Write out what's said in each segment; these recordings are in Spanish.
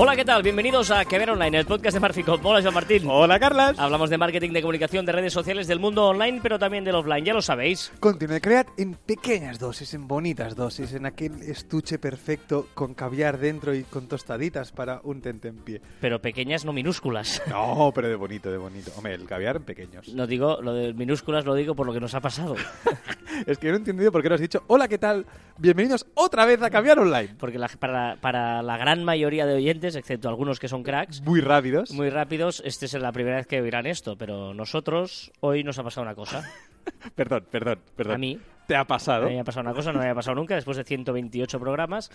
Hola, ¿qué tal? Bienvenidos a Que Ver Online, el podcast de Marficom. Hola, Joan Martín. Hola, Carlas. Hablamos de marketing, de comunicación, de redes sociales, del mundo online, pero también del offline, ya lo sabéis. Continúe cread en pequeñas dosis, en bonitas dosis, en aquel estuche perfecto con caviar dentro y con tostaditas para un tentempié. Pero pequeñas, no minúsculas. No, pero de bonito, de bonito. Hombre, el caviar en pequeños. No digo, lo de minúsculas lo digo por lo que nos ha pasado. es que yo no he entendido por qué no has dicho, hola, ¿qué tal? Bienvenidos otra vez a Caviar Online. Porque la- para, para la gran mayoría de oyentes, excepto algunos que son cracks, Muy rápidos. muy rápidos, esta es la primera vez que oirán esto, pero nosotros, hoy nos ha pasado una cosa. Perdón, perdón, perdón. A mí. ¿Te ha A pasado? mí me ha pasado una cosa, no me había pasado nunca, después de 128 programas,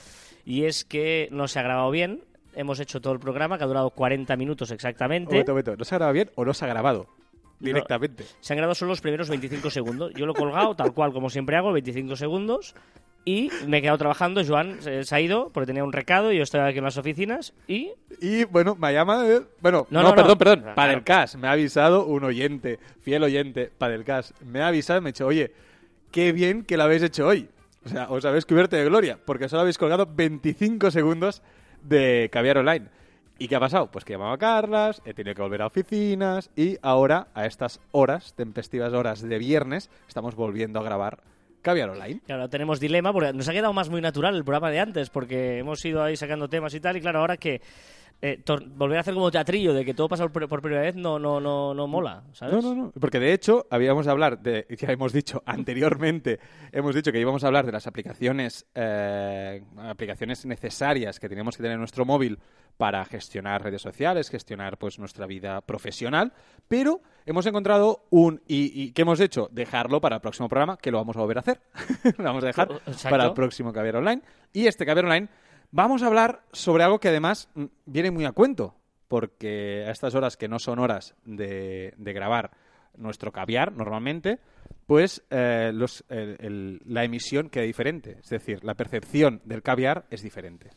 y es que no se ha grabado bien. Hemos hecho todo el programa, que ha durado 40 minutos exactamente. Momento, momento. ¿No se ha grabado bien o no se ha grabado? Directamente. Se han grabado solo los primeros 25 segundos. Yo lo he colgado tal cual como siempre hago, 25 segundos. Y me he quedado trabajando. Joan se, se ha ido porque tenía un recado. y Yo estoy aquí en las oficinas. Y Y bueno, me llama. eh, Bueno, No, no, no, perdón, no. perdón. Claro. Padelcast. Me ha avisado un oyente, fiel oyente, Padelcast. Me ha avisado y me ha dicho, oye, qué bien que lo habéis hecho hoy. O sea, os habéis cubierto de gloria, porque solo habéis colgado 25 segundos de Caviar Online. ¿Y qué ha pasado? Pues que he llamado a Carlas, he tenido que volver a oficinas y ahora, a estas horas, tempestivas horas de viernes, estamos volviendo a grabar Caviar Online. claro, tenemos dilema porque nos ha quedado más muy natural el programa de antes porque hemos ido ahí sacando temas y tal. Y claro, ahora que eh, volver a hacer como teatrillo de que todo pasa por, por primera vez no, no, no, no mola, ¿sabes? No, no, no. Porque de hecho, habíamos de hablar de, ya hemos dicho anteriormente, hemos dicho que íbamos a hablar de las aplicaciones, eh, aplicaciones necesarias que tenemos que tener en nuestro móvil para gestionar redes sociales, gestionar pues nuestra vida profesional, pero hemos encontrado un y, y ¿qué hemos hecho? Dejarlo para el próximo programa, que lo vamos a volver a hacer. lo vamos a dejar Exacto. para el próximo Caviar Online. Y este Caviar Online vamos a hablar sobre algo que además mm, viene muy a cuento, porque a estas horas que no son horas de, grabar nuestro caviar normalmente, pues eh, la emisión queda diferente. Es decir, la percepción del caviar es diferente.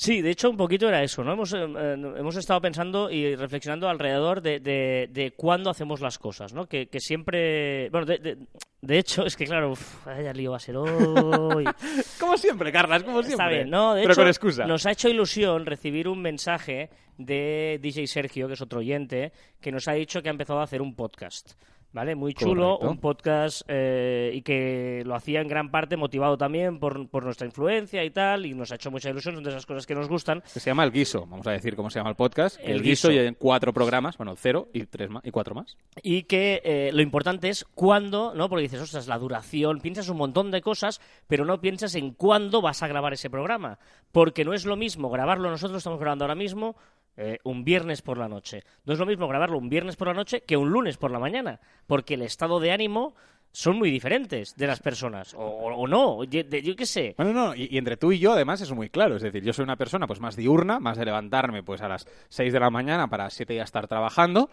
Sí, de hecho un poquito era eso, ¿no? Hemos, eh, eh, hemos estado pensando y reflexionando alrededor de, de, de cuándo hacemos las cosas, ¿no? Que, que siempre... Bueno, de, de- de hecho, es que claro, uf, vaya lío va a ser hoy. Como siempre, Carlas, como siempre. Está bien, ¿no? De Pero hecho, con excusa. nos ha hecho ilusión recibir un mensaje de DJ Sergio, que es otro oyente, que nos ha dicho que ha empezado a hacer un podcast. ¿Vale? Muy chulo, Correcto. un podcast eh, y que lo hacía en gran parte motivado también por, por nuestra influencia y tal, y nos ha hecho mucha ilusión, son de esas cosas que nos gustan. Que se llama El Guiso. Vamos a decir cómo se llama el podcast. El El, Guiso, y en cuatro programas. Bueno, cero y tres más, y cuatro más. Y que eh, lo importante es cuándo, ¿no? Porque dices, ostras, la duración, piensas un montón de cosas, pero no piensas en cuándo vas a grabar ese programa. Porque no es lo mismo grabarlo, nosotros estamos grabando ahora mismo eh, un viernes por la noche. No es lo mismo grabarlo un viernes por la noche que un lunes por la mañana. Porque el estado de ánimo son muy diferentes de las personas. O, o- no, yo, qué sé. Bueno, no, y, y entre tú y yo, además, es muy claro. Es decir, yo soy una persona pues más diurna, más de levantarme pues a las 6 de la mañana para 7 ya estar trabajando.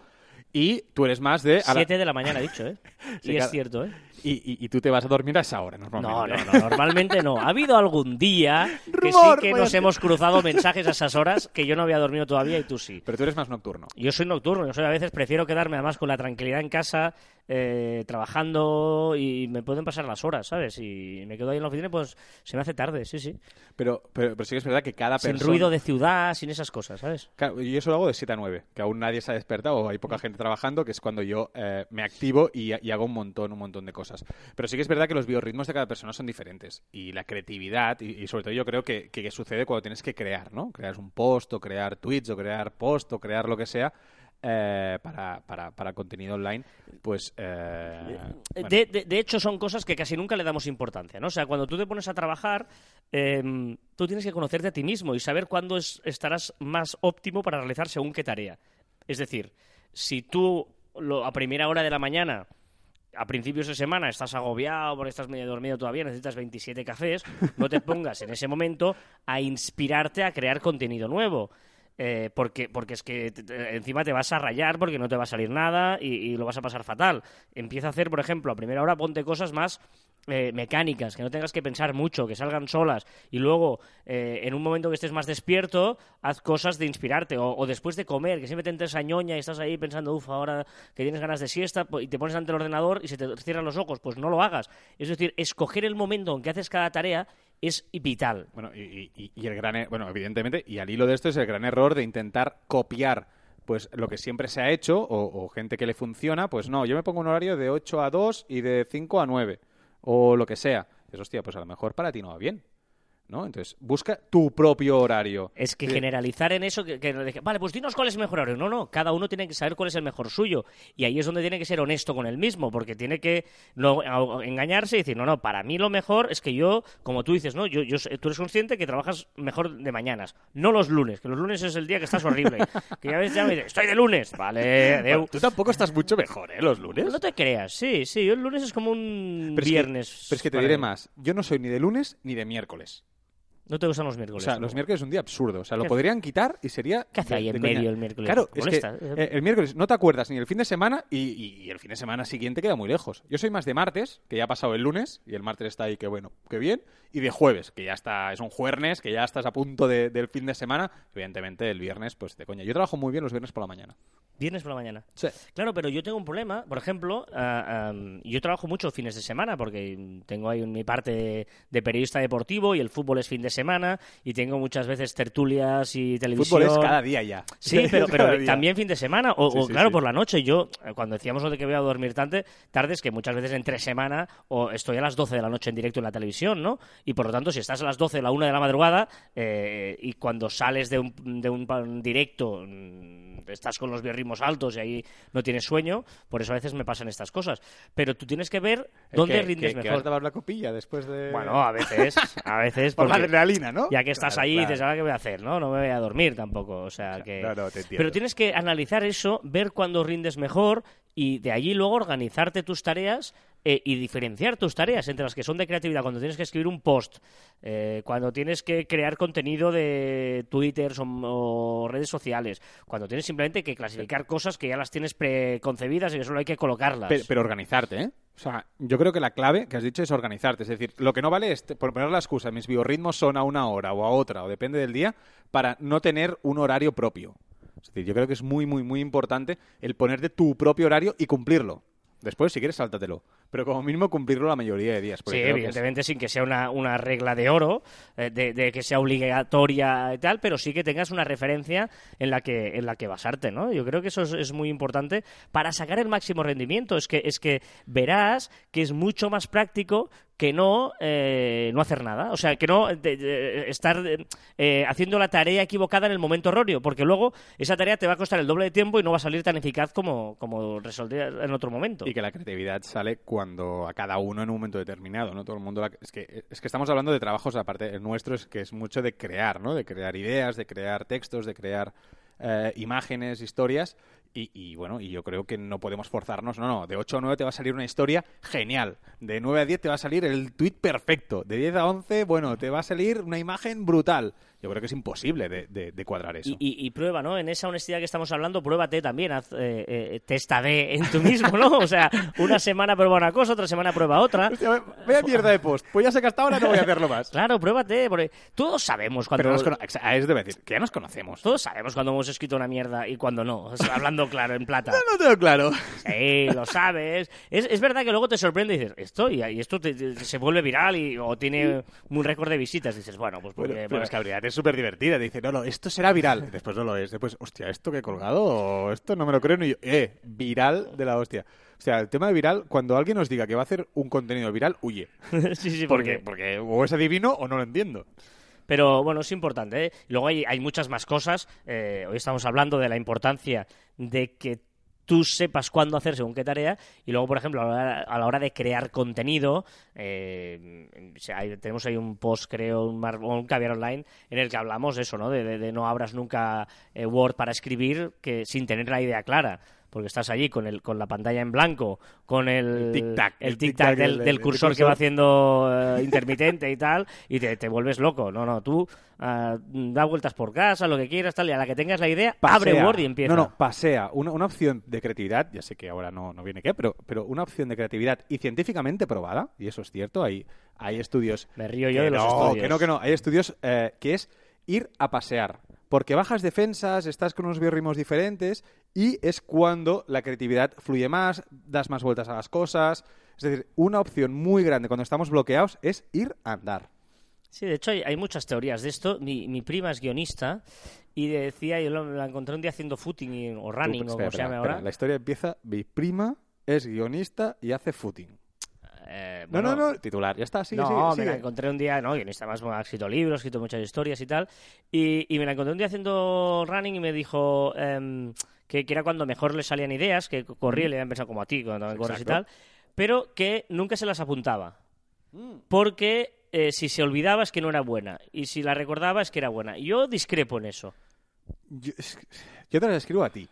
Y tú eres más de... a la- Siete de la mañana, dicho, ¿eh? Sí, y es cierto, ¿eh? Y, y- y tú te vas a dormir a esa hora, normalmente. No, no, no, normalmente no. Ha habido algún día que sí que nos hemos cruzado mensajes a esas horas que yo no había dormido todavía y tú sí. Pero tú eres más nocturno. Yo soy nocturno, yo soy a veces prefiero quedarme además con la tranquilidad en casa, eh, trabajando y me pueden pasar las horas, ¿sabes? Y me quedo ahí en la oficina pues se me hace tarde, sí, sí. Pero, pero, pero sí que es verdad que cada Sin persona... ruido de ciudad, sin esas cosas, ¿sabes? Claro, y eso lo hago de 7 a 9, que aún nadie se ha despertado o hay poca gente trabajando, que es cuando yo eh, me activo y, y hago un montón, un montón de cosas. Pero sí que es verdad que los biorritmos de cada persona son diferentes y la creatividad, y, y sobre todo yo creo que, que sucede cuando tienes que crear, ¿no? Crear un post o crear tweets o crear post o crear lo que sea eh, para, para, para contenido online, pues... eh, bueno, De, de- de hecho, son cosas que casi nunca le damos importancia, ¿no? O sea, cuando tú te pones a trabajar, em, tú tienes que conocerte a ti mismo y saber cuándo es- estarás más óptimo para realizar según qué tarea. Es decir, si tú lo- a primera hora de la mañana, a principios de semana, estás agobiado porque estás medio dormido todavía, necesitas 27 cafés, no te pongas en ese momento a inspirarte a crear contenido nuevo. Eh, porque, porque es que te- encima te vas a rayar porque no te va a salir nada y, y lo vas a pasar fatal. Empieza a hacer, por ejemplo, a primera hora ponte cosas más eh, mecánicas, que no tengas que pensar mucho, que salgan solas. Y luego, eh, en un momento que estés más despierto, haz cosas de inspirarte. O, o después de comer, que siempre te entres a ñoña y estás ahí pensando, uff, ahora que tienes ganas de siesta, po- y te pones ante el ordenador y se te cierran los ojos. Pues no lo hagas. Es decir, escoger el momento en que haces cada tarea es vital. Bueno, y, el gran, e- bueno, evidentemente, y al hilo de esto es el gran error de intentar copiar pues lo que siempre se ha hecho o, gente que le funciona, pues no, yo me pongo un horario de 8 a 2 y de 5 a 9 o lo que sea. Es hostia, pues a lo mejor para ti no va bien. ¿No? Entonces, busca tu propio horario. Es que Sí. generalizar en eso, que, vale, pues dinos cuál es el mejor horario. No, no, cada uno tiene que saber cuál es el mejor suyo. Y ahí es donde tiene que ser honesto con él mismo, porque tiene que no engañarse y decir, no, no, para mí lo mejor es que yo, como tú dices, ¿no? Yo, yo, tú eres consciente que trabajas mejor de mañanas, no los lunes, que los lunes es el día que estás horrible. que ya ves, ya me dices, estoy de lunes. Vale. Bueno, tú tampoco estás mucho mejor, ¿eh? Los lunes. No te creas, sí, sí, yo el lunes es como un Pero es que- viernes. pero es que te diré mí. más. Yo no soy ni de lunes ni de miércoles. No te gustan los O miércoles. sea, ¿no? los miércoles es un día absurdo. O sea, lo ¿Qué- podrían quitar y sería. ¿Qué hace ahí en coña. medio el miércoles? Claro, ¿Te es que eh, el miércoles no te acuerdas ni el fin de semana y, y- y el fin de semana siguiente queda muy lejos. Yo soy más de martes, que ya ha pasado el lunes y el martes está ahí, que bueno, que bien. Y de jueves, que ya está, es un jueves, que ya estás a punto de- del fin de semana. Evidentemente, el viernes, pues de coña. Yo trabajo muy bien los viernes por la mañana. Viernes por la mañana. Sí. Claro, pero yo tengo un problema. Por ejemplo, am, yo trabajo mucho fines de semana porque tengo ahí mi parte de, de periodista deportivo y el fútbol es fin de semana y tengo muchas veces tertulias y televisión. Fútbol es cada día ya. Sí, pero, también fin de semana o, Sí, o, sí, claro, sí. por la noche. Yo, eh, cuando decíamos lo de que voy a dormir tarde, tardes, que muchas veces entre semana o estoy a las 12 de la noche en directo en la televisión, ¿no? Y por lo tanto, si estás a las 12 o la 1 de la madrugada eh, y cuando sales de un, de un directo mm, estás con los biorritmos altos y ahí no tienes sueño, por eso a veces me pasan estas cosas. Pero tú tienes que ver ¿Eh, dónde que- rindes que- que mejor. vas a tomar la copilla después de. Bueno, a veces, a veces, porque- adrenalina, ¿no? ya que estás Claro, ahí, claro. dices, ¿ahora qué voy a hacer? No, no me voy a dormir tampoco. O sea, que... no, no, te entiendo. Pero tienes que analizar eso, ver cuándo rindes mejor y de allí luego organizarte tus tareas eh, y diferenciar tus tareas entre las que son de creatividad, cuando tienes que escribir un post, eh, cuando tienes que crear contenido de Twitter o, o redes sociales, cuando tienes simplemente que clasificar cosas que ya las tienes preconcebidas y que solo hay que colocarlas. Pero, pero organizarte, ¿eh? O sea, yo creo que la clave que has dicho es organizarte. Es decir, lo que no vale es por poner la excusa, mis biorritmos son a una hora o a otra, o depende del día, para no tener un horario propio. Es decir, yo creo que es muy, muy, muy importante el ponerte tu propio horario y cumplirlo. Después, si quieres, sáltatelo. Pero como mínimo cumplirlo la mayoría de días. Sí, que es- evidentemente sin que sea una, una regla de oro, eh, de, de que sea obligatoria y tal, pero sí que tengas una referencia en la que, en la que basarte, ¿no? Yo creo que eso es, es muy importante para sacar el máximo rendimiento. Es que, es que verás que es mucho más práctico que no, eh, no hacer nada. O sea, que no de- de- estar eh, haciendo la tarea equivocada en el momento erróneo, porque luego esa tarea te va a costar el doble de tiempo y no va a salir tan eficaz como, como resolver en otro momento. Y que la creatividad sale cuando a cada uno en un momento determinado, ¿no? Todo el mundo... la- Es, que, es que estamos hablando de trabajos, aparte, el nuestro es que es mucho de crear, ¿no? De crear ideas, de crear textos, de crear eh, imágenes, historias. Y, y, bueno, y yo creo que no podemos forzarnos. No, no, de 8 a 9 te va a salir una historia genial. De 9 a 10 te va a salir el tweet perfecto. De 10 a 11, bueno, te va a salir una imagen brutal. Yo creo que es imposible de, de- de cuadrar eso. Y, y- y prueba, ¿no? En esa honestidad que estamos hablando, pruébate también, haz eh, eh, testa B en tú mismo, ¿no? O sea, una semana prueba una cosa, otra semana prueba otra. Hostia, vaya mierda de post. Pues ya sé que hasta ahora no voy a hacerlo más. Claro, pruébate, porque todos sabemos cuando... Pero nos cono- eso debe decir, que ya nos conocemos. Todos sabemos cuando hemos escrito una mierda y cuando no, o sea, hablando claro, en plata. No tengo claro. Sí, lo sabes. Es, es verdad que luego te sorprende y dices, esto, y, y esto te- te- se vuelve viral y, o tiene un récord de visitas. dices, bueno, pues porque... Bueno, pero es que Habilidad es súper divertida. Dice, no, no, esto será viral. Después no lo es. Después, hostia, esto que he colgado, esto no me lo creo ni yo. Eh, viral de la hostia. O sea, el tema de viral, cuando alguien nos diga que va a hacer un contenido viral, huye. sí, sí, Porque, porque... o es adivino o no lo entiendo. Pero bueno, es importante. ¿eh? Luego hay, hay muchas más cosas. Eh, hoy estamos hablando de la importancia de que tú sepas cuándo hacer según qué tarea. Y luego, por ejemplo, a la hora, a la hora de crear contenido, eh, hay- tenemos ahí un post, creo, un, mar- un caviar online, en el que hablamos de eso, ¿no? De, de- de no abras nunca eh, Word para escribir que sin tener la idea clara. Porque estás allí con, el, con la pantalla en blanco, con el, El tic-tac, el tic-tac tic-tac del, del- del del cursor que va haciendo eh, intermitente y tal, y te, te vuelves loco. No, no, tú ah, da vueltas por casa, lo que quieras, tal, y a la que tengas la idea, abre. Word y empieza. No, no, pasea. Una, una opción de creatividad, ya sé que ahora no, no viene qué, pero, pero una opción de creatividad y científicamente probada, y eso es cierto, hay, hay estudios... Me río yo de los no, estudios. que no, que no, hay estudios eh, que es ir a pasear. Porque bajas defensas, estás con unos biorritmos diferentes y es cuando la creatividad fluye más, das más vueltas a las cosas. Es decir, una opción muy grande cuando estamos bloqueados es ir a andar. Sí, de hecho hay, hay muchas teorías de esto. Mi, mi prima es guionista y decía, yo la encontré un día haciendo footing y- o running Tú, o como espera, se espera, ahora. espera. La historia empieza, mi prima es guionista y hace footing. Eh, No, bueno, no, no, titular, ya está, sigue, no, sigue, me sigue. la encontré un día, no, guionista más, ha escrito libros, ha escrito muchas historias y tal. Y, y me la encontré un día haciendo running y me dijo em, que, que era cuando mejor le salían ideas, que corría y le habían pensado como a ti cuando también corres y tal, pero que nunca se las apuntaba. Mm. Porque eh, si se olvidaba es que no era buena. Y si la recordaba es que era buena. Y yo discrepo en eso. Yo, es que- yo te las escribo a ti.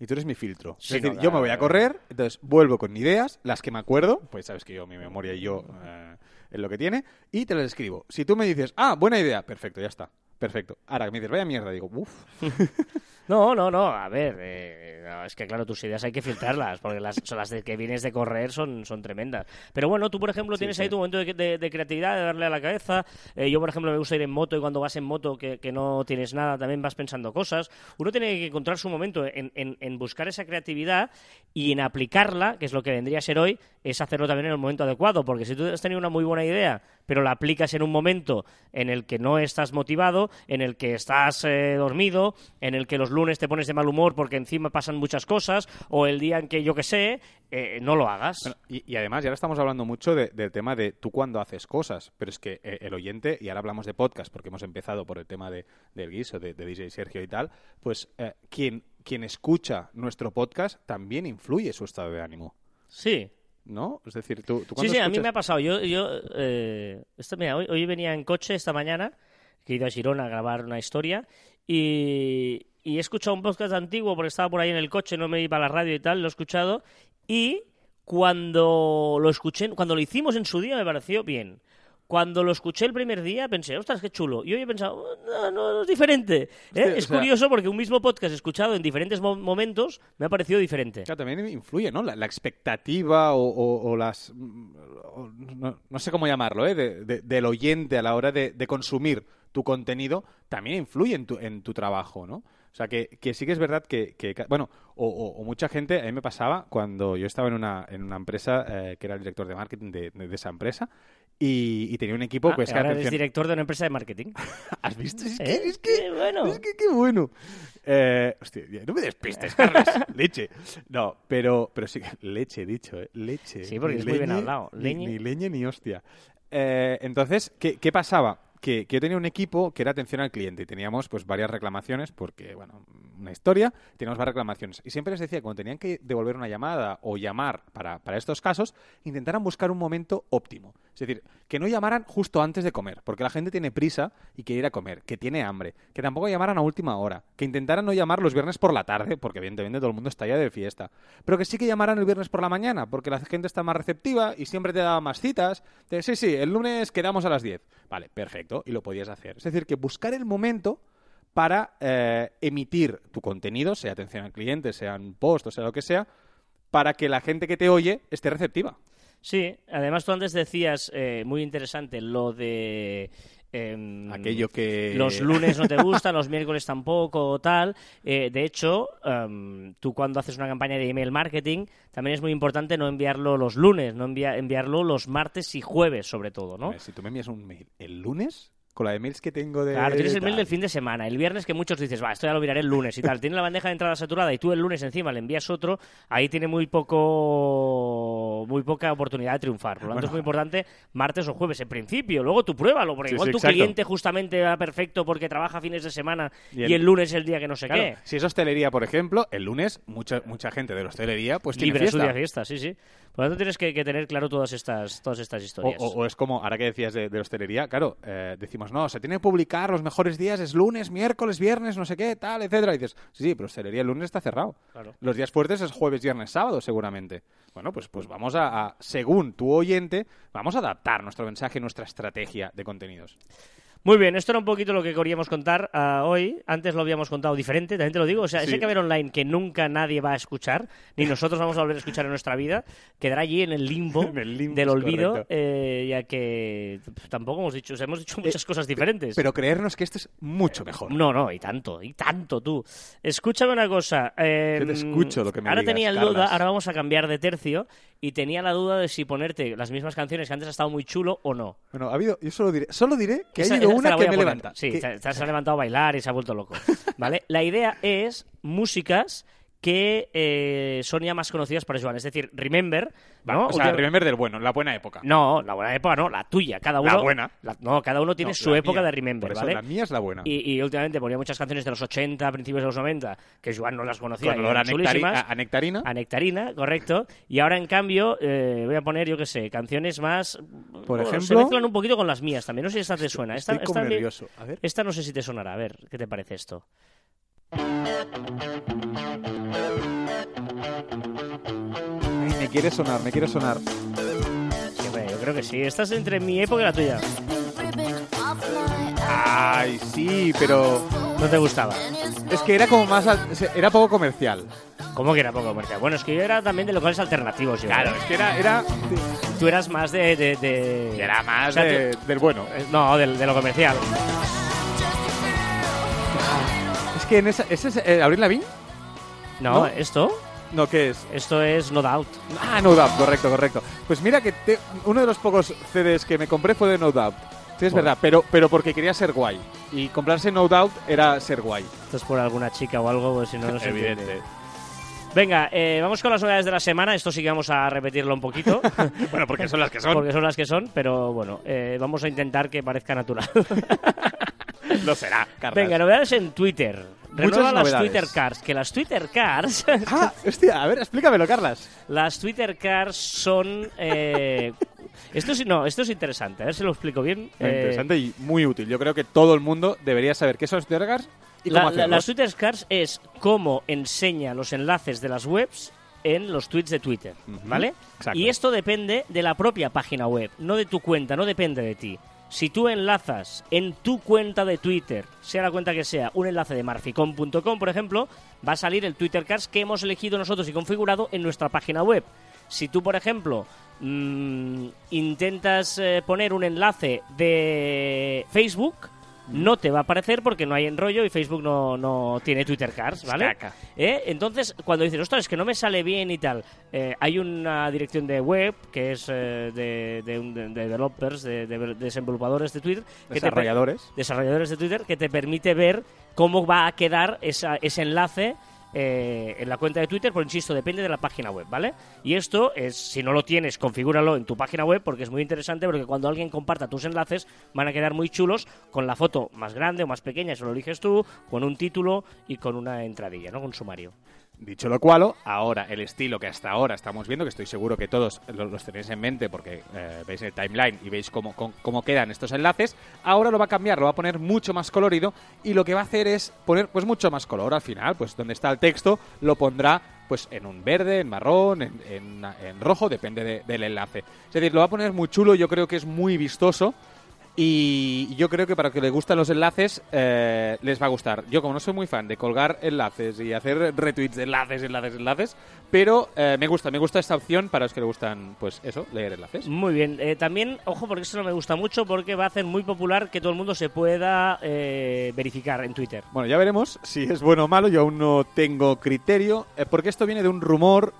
Y tú eres mi filtro. Sí, es decir, no, yo me voy a correr, entonces vuelvo con ideas, las que me acuerdo, pues sabes que yo, mi memoria y yo, eh, es lo que tiene, y te las escribo. Si tú me dices, ah, buena idea, perfecto, ya está. Perfecto. Ahora que me dices, vaya mierda, digo, uff. No, no, no, a ver, eh, no, es que claro, tus ideas hay que filtrarlas, porque las, son las de que vienes de correr son, son tremendas. Pero bueno, tú por ejemplo tienes sí. ahí tu momento de, de- de creatividad, de darle a la cabeza. Eh, yo por ejemplo me gusta ir en moto y cuando vas en moto que, que no tienes nada, también vas pensando cosas. Uno tiene que encontrar su momento en, en- en buscar esa creatividad y en aplicarla, que es lo que vendría a ser hoy, es hacerlo también en el momento adecuado, porque si tú has tenido una muy buena idea, pero la aplicas en un momento en el que no estás motivado, en el que estás eh, dormido, en el que los lunes te pones de mal humor porque encima pasan muchas cosas, o el día en que yo que sé, eh, no lo hagas. Bueno, y, y además, ya ahora estamos hablando mucho de- del tema de tú cuando haces cosas, pero es que eh, el oyente, y ahora hablamos de podcast porque hemos empezado por el tema de, del guiso, de, de DJ Sergio y tal, pues eh, quien, quien escucha nuestro podcast también influye su estado de ánimo, Sí, ¿no? Es decir, tú, tú Sí, sí, a mí me ha pasado. Yo, yo, eh, esto, mira, hoy, hoy venía en coche esta mañana, que he ido a Girona a grabar una historia, y, y he escuchado un podcast antiguo porque estaba por ahí en el coche, no me iba a la radio y tal, lo he escuchado, y cuando lo escuché, cuando lo hicimos en su día me pareció bien. Cuando lo escuché el primer día pensé, ostras, qué chulo. Y hoy he pensado, "Oh, no, no, no es diferente. ¿eh? Es o sea- curioso porque un mismo podcast escuchado en diferentes mo- momentos me ha parecido diferente. Claro, también influye, ¿no? La, la expectativa o, o- o las... no, no sé cómo llamarlo, ¿eh? De- de- del oyente a la hora de, de consumir tu contenido también influye en tu, en tu trabajo, ¿no? O sea, que, que sí que es verdad que... que bueno, o, o- o mucha gente... A mí me pasaba cuando yo estaba en una, en una empresa eh, que era el director de marketing de, de- de esa empresa y, y tenía un equipo, Ah, pues que ahora eres atención... director de una empresa de marketing. ¿Has visto? Es que, ¿Eh? es que, Qué bueno. es que qué bueno. Eh, hostia, no me despistes, Carlos. leche. No, pero, pero sí leche, he dicho, ¿eh? Leche. Sí, porque Ni es muy bien hablado. Ni, Leñe. ni leñe ni hostia. Eh, entonces, ¿qué, qué pasaba? Que, que yo tenía un equipo que era atención al cliente y teníamos pues varias reclamaciones porque, bueno, una historia, teníamos varias reclamaciones. Y siempre les decía, que cuando tenían que devolver una llamada o llamar para, para estos casos, intentaran buscar un momento óptimo. Es decir, que no llamaran justo antes de comer, porque la gente tiene prisa y quiere ir a comer, que tiene hambre, que tampoco llamaran a última hora, que intentaran no llamar los viernes por la tarde, porque evidentemente todo el mundo está ya de fiesta, pero que sí que llamaran el viernes por la mañana, porque la gente está más receptiva y siempre te da más citas. Sí, sí, el lunes quedamos a las 10. Vale, perfecto, y lo podías hacer. Es decir, que buscar el momento para eh, emitir tu contenido, sea atención al cliente, sea un post o sea lo que sea, para que la gente que te oye esté receptiva. Sí, además tú antes decías, eh, muy interesante, lo de... em, Aquello que... Los lunes no te gustan, los miércoles tampoco, tal. Eh, de hecho, em, tú cuando haces una campaña de email marketing, también es muy importante no enviarlo los lunes, no envia- enviarlo los martes y jueves, sobre todo, ¿no? Ver, Si tú me envías un mail el lunes, con la de mails que tengo de... Claro, tienes el mail del fin de semana. El viernes que muchos dices, va, esto ya lo miraré el lunes y tal. Tienes la bandeja de entrada saturada y tú el lunes encima le envías otro, ahí tiene muy poco muy poca oportunidad de triunfar. Por lo tanto, es muy importante martes o jueves en principio. Luego tú pruébalo, porque Sí, igual sí, tu exacto. cliente justamente va perfecto porque trabaja fines de semana Y y el- lunes es el día que no sé Claro, qué. si es hostelería, por ejemplo, el lunes mucha mucha gente de la hostelería pues tiene Libre su fiesta. día de fiesta, sí, sí. Por lo tanto, tienes que, que tener claro todas estas, todas estas O, historias. o- o es como, ahora que decías de, de hostelería, claro, eh, decimos, no, se tiene que publicar los mejores días, es lunes, miércoles, viernes, no sé qué, tal, etcétera. Y dices, sí, sí, pero hostelería el lunes está cerrado. Claro. Los días fuertes es jueves, viernes, sábado, seguramente. Bueno, pues, pues vamos a, a- según tu oyente, vamos a adaptar nuestro mensaje, nuestra estrategia de contenidos. Muy bien, esto era un poquito lo que queríamos contar ah, hoy. Antes lo habíamos contado diferente, también te lo digo. O sea, Sí. ese que ver online que nunca nadie va a escuchar, ni nosotros vamos a volver a escuchar en nuestra vida, quedará allí en el limbo, En el limbo, del olvido, eh, ya que pf, tampoco hemos dicho, o sea, hemos dicho muchas cosas diferentes. Pero creernos que esto es mucho mejor. No, no, y tanto, y tanto tú. Escúchame una cosa. eh, Yo te escucho lo que me Ahora digas, tenía el duda, ahora vamos a cambiar de tercio, y tenía la duda de si ponerte las mismas canciones que antes ha estado muy chulo o no. Bueno, ha habido, yo solo diré, solo diré que ha Esa- habido esa te una la voy que a me poner. levanta. Sí, que- se, se ha levantado a bailar y se ha vuelto loco. ¿Vale? La idea es músicas que eh, son ya más conocidas para Joan. Es decir, Remember, Va, ¿no? o sea, Remember del bueno, la buena época. No, la buena época no, la tuya. Cada uno, La buena. la- no, cada uno tiene No, su época mía. de Remember, Por eso, ¿vale? La mía es la buena. Y, y últimamente ponía muchas canciones de los 80, principios de los 90, que Joan no las conocía. Con a, nectari- a- a nectarina. A nectarina, correcto. Y ahora, en cambio, eh, voy a poner, yo qué sé, canciones más... Por bueno, Se ejemplo- mezclan un poquito con las mías también. No sé si esta te suena. Esta, Estoy esta, nervioso. A ver. esta no sé si te sonará. A ver, ¿qué te parece esto? Quiere sonar, me quiere sonar. Sí, hombre, yo creo que sí. Esta es entre mi época y la tuya. Ay, sí, pero No te gustaba. es que era como más, al- era poco comercial. ¿Cómo que era poco comercial? Bueno, es que yo era también de locales alternativos. Yo, ¿eh? es que era, era, Tú eras más de... de, de- era más O sea, de- del bueno. Eh, No, de, de lo comercial. Es que en esa, ¿ese es eh, Abril Lavigne? No, ¿No? esto... No, ¿qué es? Esto es No Doubt. Ah, No Doubt, correcto, correcto. Pues mira que te- uno de los pocos CDs que me compré fue de No Doubt. Sí, es Joder. verdad, pero, pero porque quería ser guay. Y comprarse No Doubt era ser guay. Esto es por alguna chica o algo, pues si no, no se entiende. Venga, eh, vamos con las novedades de la semana. Esto sí que vamos a repetirlo un poquito. bueno, porque son las que son. Porque son las que son, pero bueno, eh, vamos a intentar que parezca natural. Lo será, Carlas. Venga, novedades en Twitter. Renueva las novedades. Twitter Cars. Que las Twitter Cars. Ah, hostia, a ver, explícamelo, Carlas. las Twitter Cars son. eh, esto sí, no, esto es interesante. A ver si lo explico bien. Eh, Interesante y muy útil. Yo creo que todo el mundo debería saber qué son los Twitter Cars y cómo la- hacerlos. las Twitter Cars es cómo enseña los enlaces de las webs en los tweets de Twitter, ¿vale? exacto. Y esto depende de la propia página web, no de tu cuenta, no depende de ti. Si tú enlazas en tu cuenta de Twitter, sea la cuenta que sea, un enlace de marficom.com, por ejemplo, va a salir el Twitter Cars que hemos elegido nosotros y configurado en nuestra página web. Si tú, por ejemplo, mm, intentas eh, poner un enlace de Facebook, no te va a aparecer porque no hay enrollo y Facebook no, no tiene Twitter Cars, ¿vale? ¿Eh? Entonces, cuando dices, ostras, es que no me sale bien y tal, eh, hay una dirección de web que es eh, de, de, un- de developers, de, de desenvolupadores de Twitter, que te Desarrolladores. desarrolladores de Twitter, que te permite ver cómo va a quedar esa- ese enlace eh, en la cuenta de Twitter, pero insisto, depende de la página web, ¿vale? Y esto es, si no lo tienes, configúralo en tu página web porque es muy interesante porque cuando alguien comparta tus enlaces van a quedar muy chulos con la foto más grande o más pequeña, eso lo eliges tú, con un título y con una entradilla, ¿no? Con sumario. Dicho lo cual, ahora el estilo que hasta ahora estamos viendo, que estoy seguro que todos lo- los tenéis en mente porque eh, veis el timeline y veis cómo, cómo, quedan estos enlaces, ahora lo va a cambiar, lo va a poner mucho más colorido y lo que va a hacer es poner pues mucho más color al final, pues donde está el texto lo pondrá pues en un verde, en marrón, en, en- en rojo, depende de- del enlace. Es decir, lo va a poner muy chulo, yo creo que es muy vistoso. Y yo creo que para que les gustan los enlaces, eh, les va a gustar. Yo, como no soy muy fan de colgar enlaces y hacer retweets de enlaces, enlaces, enlaces, pero eh, me gusta, me gusta esta opción para los que le gustan, pues eso, leer enlaces. Muy bien. Eh, también, ojo, porque esto no me gusta mucho porque va a hacer muy popular que todo el mundo se pueda eh, verificar en Twitter. Bueno, ya veremos si es bueno o malo, yo aún no tengo criterio, porque esto viene de un rumor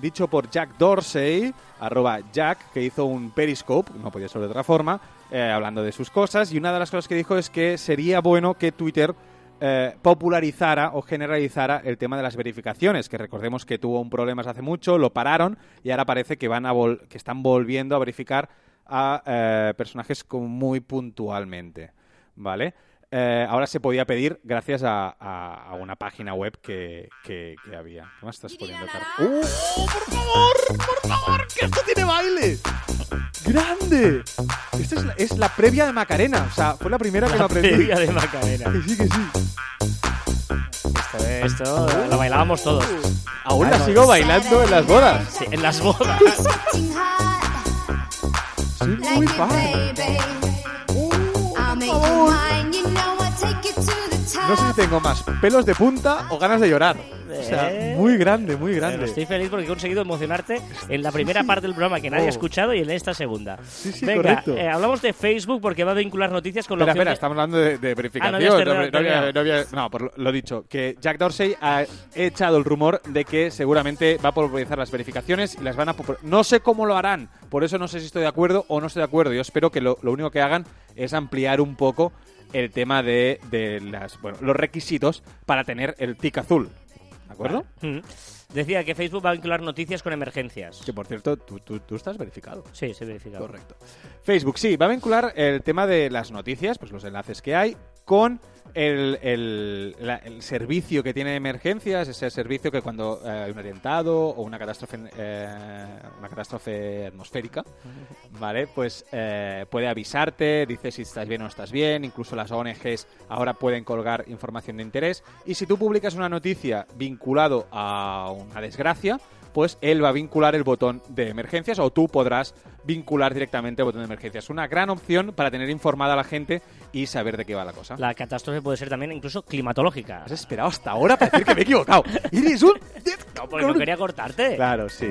dicho por Jack Dorsey, arroba Jack, que hizo un Periscope, no podía ser de otra forma, hablando de sus cosas, y una de las cosas que dijo es que sería bueno que Twitter eh, popularizara o generalizara el tema de las verificaciones, que recordemos que tuvo un problema hace mucho, lo pararon y ahora parece que van a vol- que están volviendo a verificar a eh, personajes como muy puntualmente, ¿vale? Eh, ahora se podía pedir gracias a, a- a una página web que, que- que había. ¿Qué más estás poniendo, Car- ¡Uh! ¡Por favor! ¡Por favor! ¡Que esto tiene baile! ¡Grande! Esta es la, es la previa de Macarena. O sea, fue la primera que me La aprendí. previa de Macarena. Que sí, que sí. Esto, esto lo bailábamos todos. Aún la sigo bailando en las bodas. Sí, en las bodas. Soy muy fan. No sé si tengo más pelos de punta o ganas de llorar. O sea, Eh. muy grande, muy Pero grande. estoy feliz porque he conseguido emocionarte en la primera parte del programa que nadie ha Oh. escuchado y en esta segunda. Sí, sí, Venga, correcto. eh, hablamos de Facebook porque va a vincular noticias con Espera, opción espera, de- estamos hablando de, de verificación. Ah, no terminado, no, había- no había- no, por lo, lo dicho, que Jack Dorsey ha echado el rumor de que seguramente va a popularizar las verificaciones y las van a No sé cómo lo harán, por eso no sé si estoy de acuerdo o no estoy de acuerdo. Yo espero que lo, lo único que hagan es ampliar un poco el tema de, de las, bueno, los requisitos para tener el tic azul. ¿De acuerdo? Mm. Decía que Facebook va a vincular noticias con emergencias. Que por cierto, tú, tú- tú estás verificado. Sí, ha verificado. Correcto. Facebook, sí, va a vincular el tema de las noticias, pues los enlaces que hay, con el, el- la- el servicio que tiene emergencias, ese servicio que cuando eh, hay un atentado o una catástrofe, eh, una catástrofe atmosférica, ¿vale? Pues eh, puede avisarte, dice si estás bien o no estás bien, incluso las ONGs ahora pueden colgar información de interés, y si tú publicas una noticia vinculado a una desgracia, pues él va a vincular el botón de emergencias o tú podrás vincular directamente el botón de emergencias. Una gran opción para tener informada a la gente y saber de qué va la cosa. La catástrofe puede ser también incluso climatológica. Has esperado hasta ahora para decir que me he equivocado. Eres un... No, porque no quería cortarte. Claro, sí.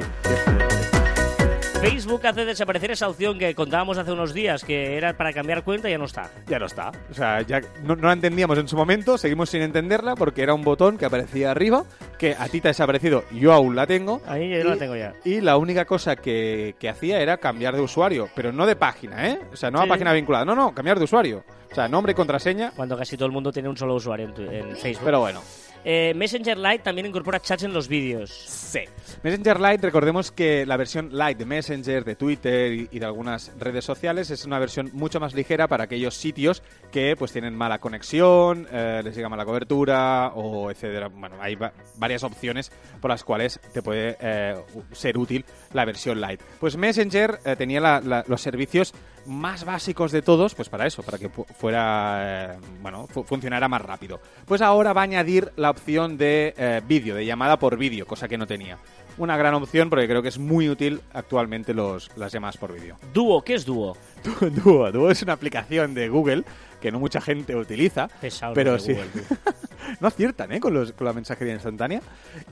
Facebook hace desaparecer esa opción que contábamos hace unos días, que era para cambiar cuenta y ya no está. Ya no está. O sea, ya no, no la entendíamos en su momento, seguimos sin entenderla porque era un botón que aparecía arriba, que a ti te ha desaparecido, yo aún la tengo. Ahí yo no la Y- tengo ya. Y la única cosa que, que hacía era cambiar de usuario, pero no de página, ¿eh? O sea, no Sí. a página vinculada, no, no, cambiar de usuario. O sea, nombre y contraseña, Cuando casi todo el mundo tiene un solo usuario en, tu- en Facebook. pero bueno. Eh, Messenger Lite también incorpora chats en los vídeos. Sí. Messenger Lite, recordemos que la versión Lite de Messenger, de Twitter y, de algunas redes sociales es una versión mucho más ligera para aquellos sitios que pues tienen mala conexión, eh, les llega mala cobertura o etcétera. Bueno, hay va- varias opciones por las cuales te puede eh, ser útil la versión Lite. Pues Messenger tenía los servicios más básicos de todos, pues para eso, para que fu- fuera, eh, bueno, fu- funcionara más rápido. Pues ahora va a añadir la opción de eh, vídeo, de llamada por vídeo, cosa que no tenía. Una gran opción porque creo que es muy útil actualmente los, las llamadas por vídeo. Duo, ¿qué es Duo? Duo, Duo es una aplicación de Google que no mucha gente utiliza, Pesado pero sí. Google. no aciertan ¿eh? con, los- con la mensajería instantánea.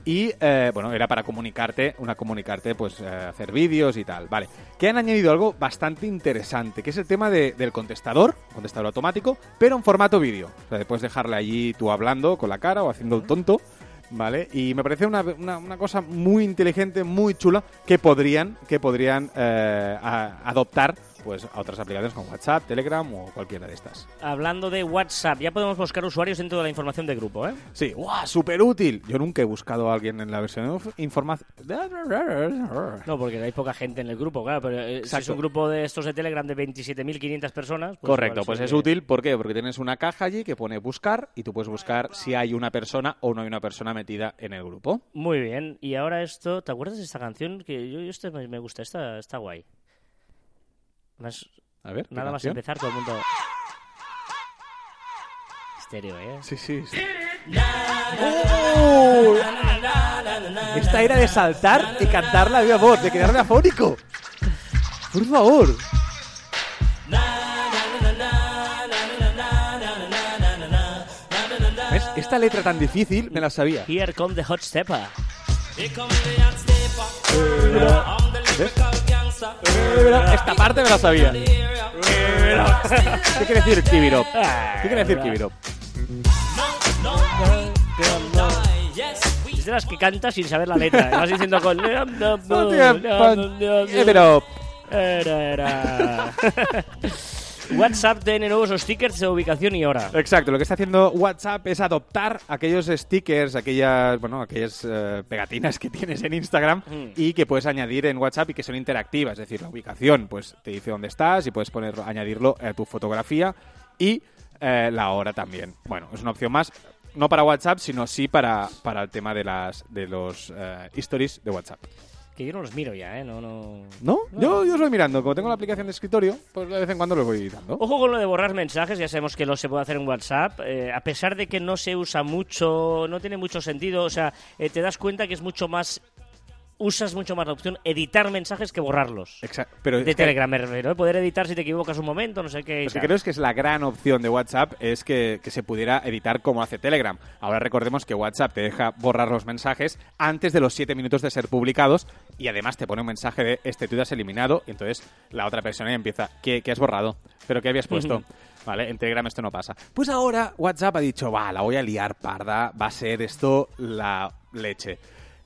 Y eh, bueno, era para comunicarte, una comunicarte, pues eh, hacer vídeos y tal. Vale. Que han añadido algo bastante interesante, que es el tema de- del contestador, contestador automático, pero en formato vídeo. O sea, puedes dejarle allí tú hablando con la cara o haciendo el tonto. ¿Vale? Y me parece una, una- una cosa muy inteligente, muy chula, que podrían, que podrían eh, a- adoptar pues, a otras aplicaciones como WhatsApp, Telegram o cualquiera de estas. Hablando de WhatsApp, ya podemos buscar usuarios dentro de la información de grupo, ¿eh? Sí, ¡guau! ¡Súper útil! Yo nunca he buscado a alguien en la versión información. No, porque hay poca gente en el grupo, claro, pero eh, si es un grupo de estos de Telegram de 27.500 personas... Pues Correcto, pues es que- útil. ¿Por qué? Porque tienes una caja allí que pone buscar y tú puedes buscar si hay una persona o no hay una persona metida en el grupo. Muy bien, y ahora esto, ¿te acuerdas de esta canción? Que yo, yo esta me, me gusta, esta está guay. Más, A ver. ¿qué nada más empezar todo el mundo... Estéreo, ¿eh? Sí, sí, sí. ¡Oh! Esta era de saltar y cantar la viva voz, de quedarme afónico. Por favor. ¿Ves? Esta letra tan difícil me la sabía. Here come the hot stepper. ¿Ves? Esta parte me la sabía. ¿Qué quiere decir Kibirop? ¿Qué quiere decir Kibirop? Es de las que canta sin saber la letra. Vas diciendo con... Kibirop. Era, era. WhatsApp tiene nuevos stickers de ubicación y hora. Exacto, lo que está haciendo WhatsApp es adoptar aquellos stickers, aquellas, bueno, aquellas eh, pegatinas que tienes en Instagram Mm. y que puedes añadir en WhatsApp y que son interactivas, es decir, la ubicación, pues te dice dónde estás y puedes poner, añadirlo a tu fotografía y eh, la hora también. Bueno, es una opción más, no para WhatsApp, sino sí para, para el tema de las de los eh, stories de WhatsApp. Que yo no los miro ya, ¿eh? No, no... ¿No? Yo, yo os voy mirando, como tengo la aplicación de escritorio, pues de vez en cuando lo voy dando. Ojo con lo de borrar mensajes, ya sabemos que lo se puede hacer en WhatsApp. eh, a pesar de que no se usa mucho, no tiene mucho sentido, o sea, eh, te das cuenta que es mucho más usas mucho más la opción editar mensajes que borrarlos. Exacto. Pero De es que- Telegram, me refiero, ¿eh? Poder editar si te equivocas un momento, no sé qué. Lo que creo es que es la gran opción de WhatsApp es que, que se pudiera editar como hace Telegram. Ahora recordemos que WhatsApp te deja borrar los mensajes antes de los 7 minutos de ser publicados y además te pone un mensaje de este tuit has eliminado y entonces la otra persona ya empieza, ¿qué, qué has borrado? ¿Pero qué habías puesto? Vale, en Telegram esto no pasa. Pues ahora WhatsApp ha dicho, va, la voy a liar parda, va a ser esto la leche.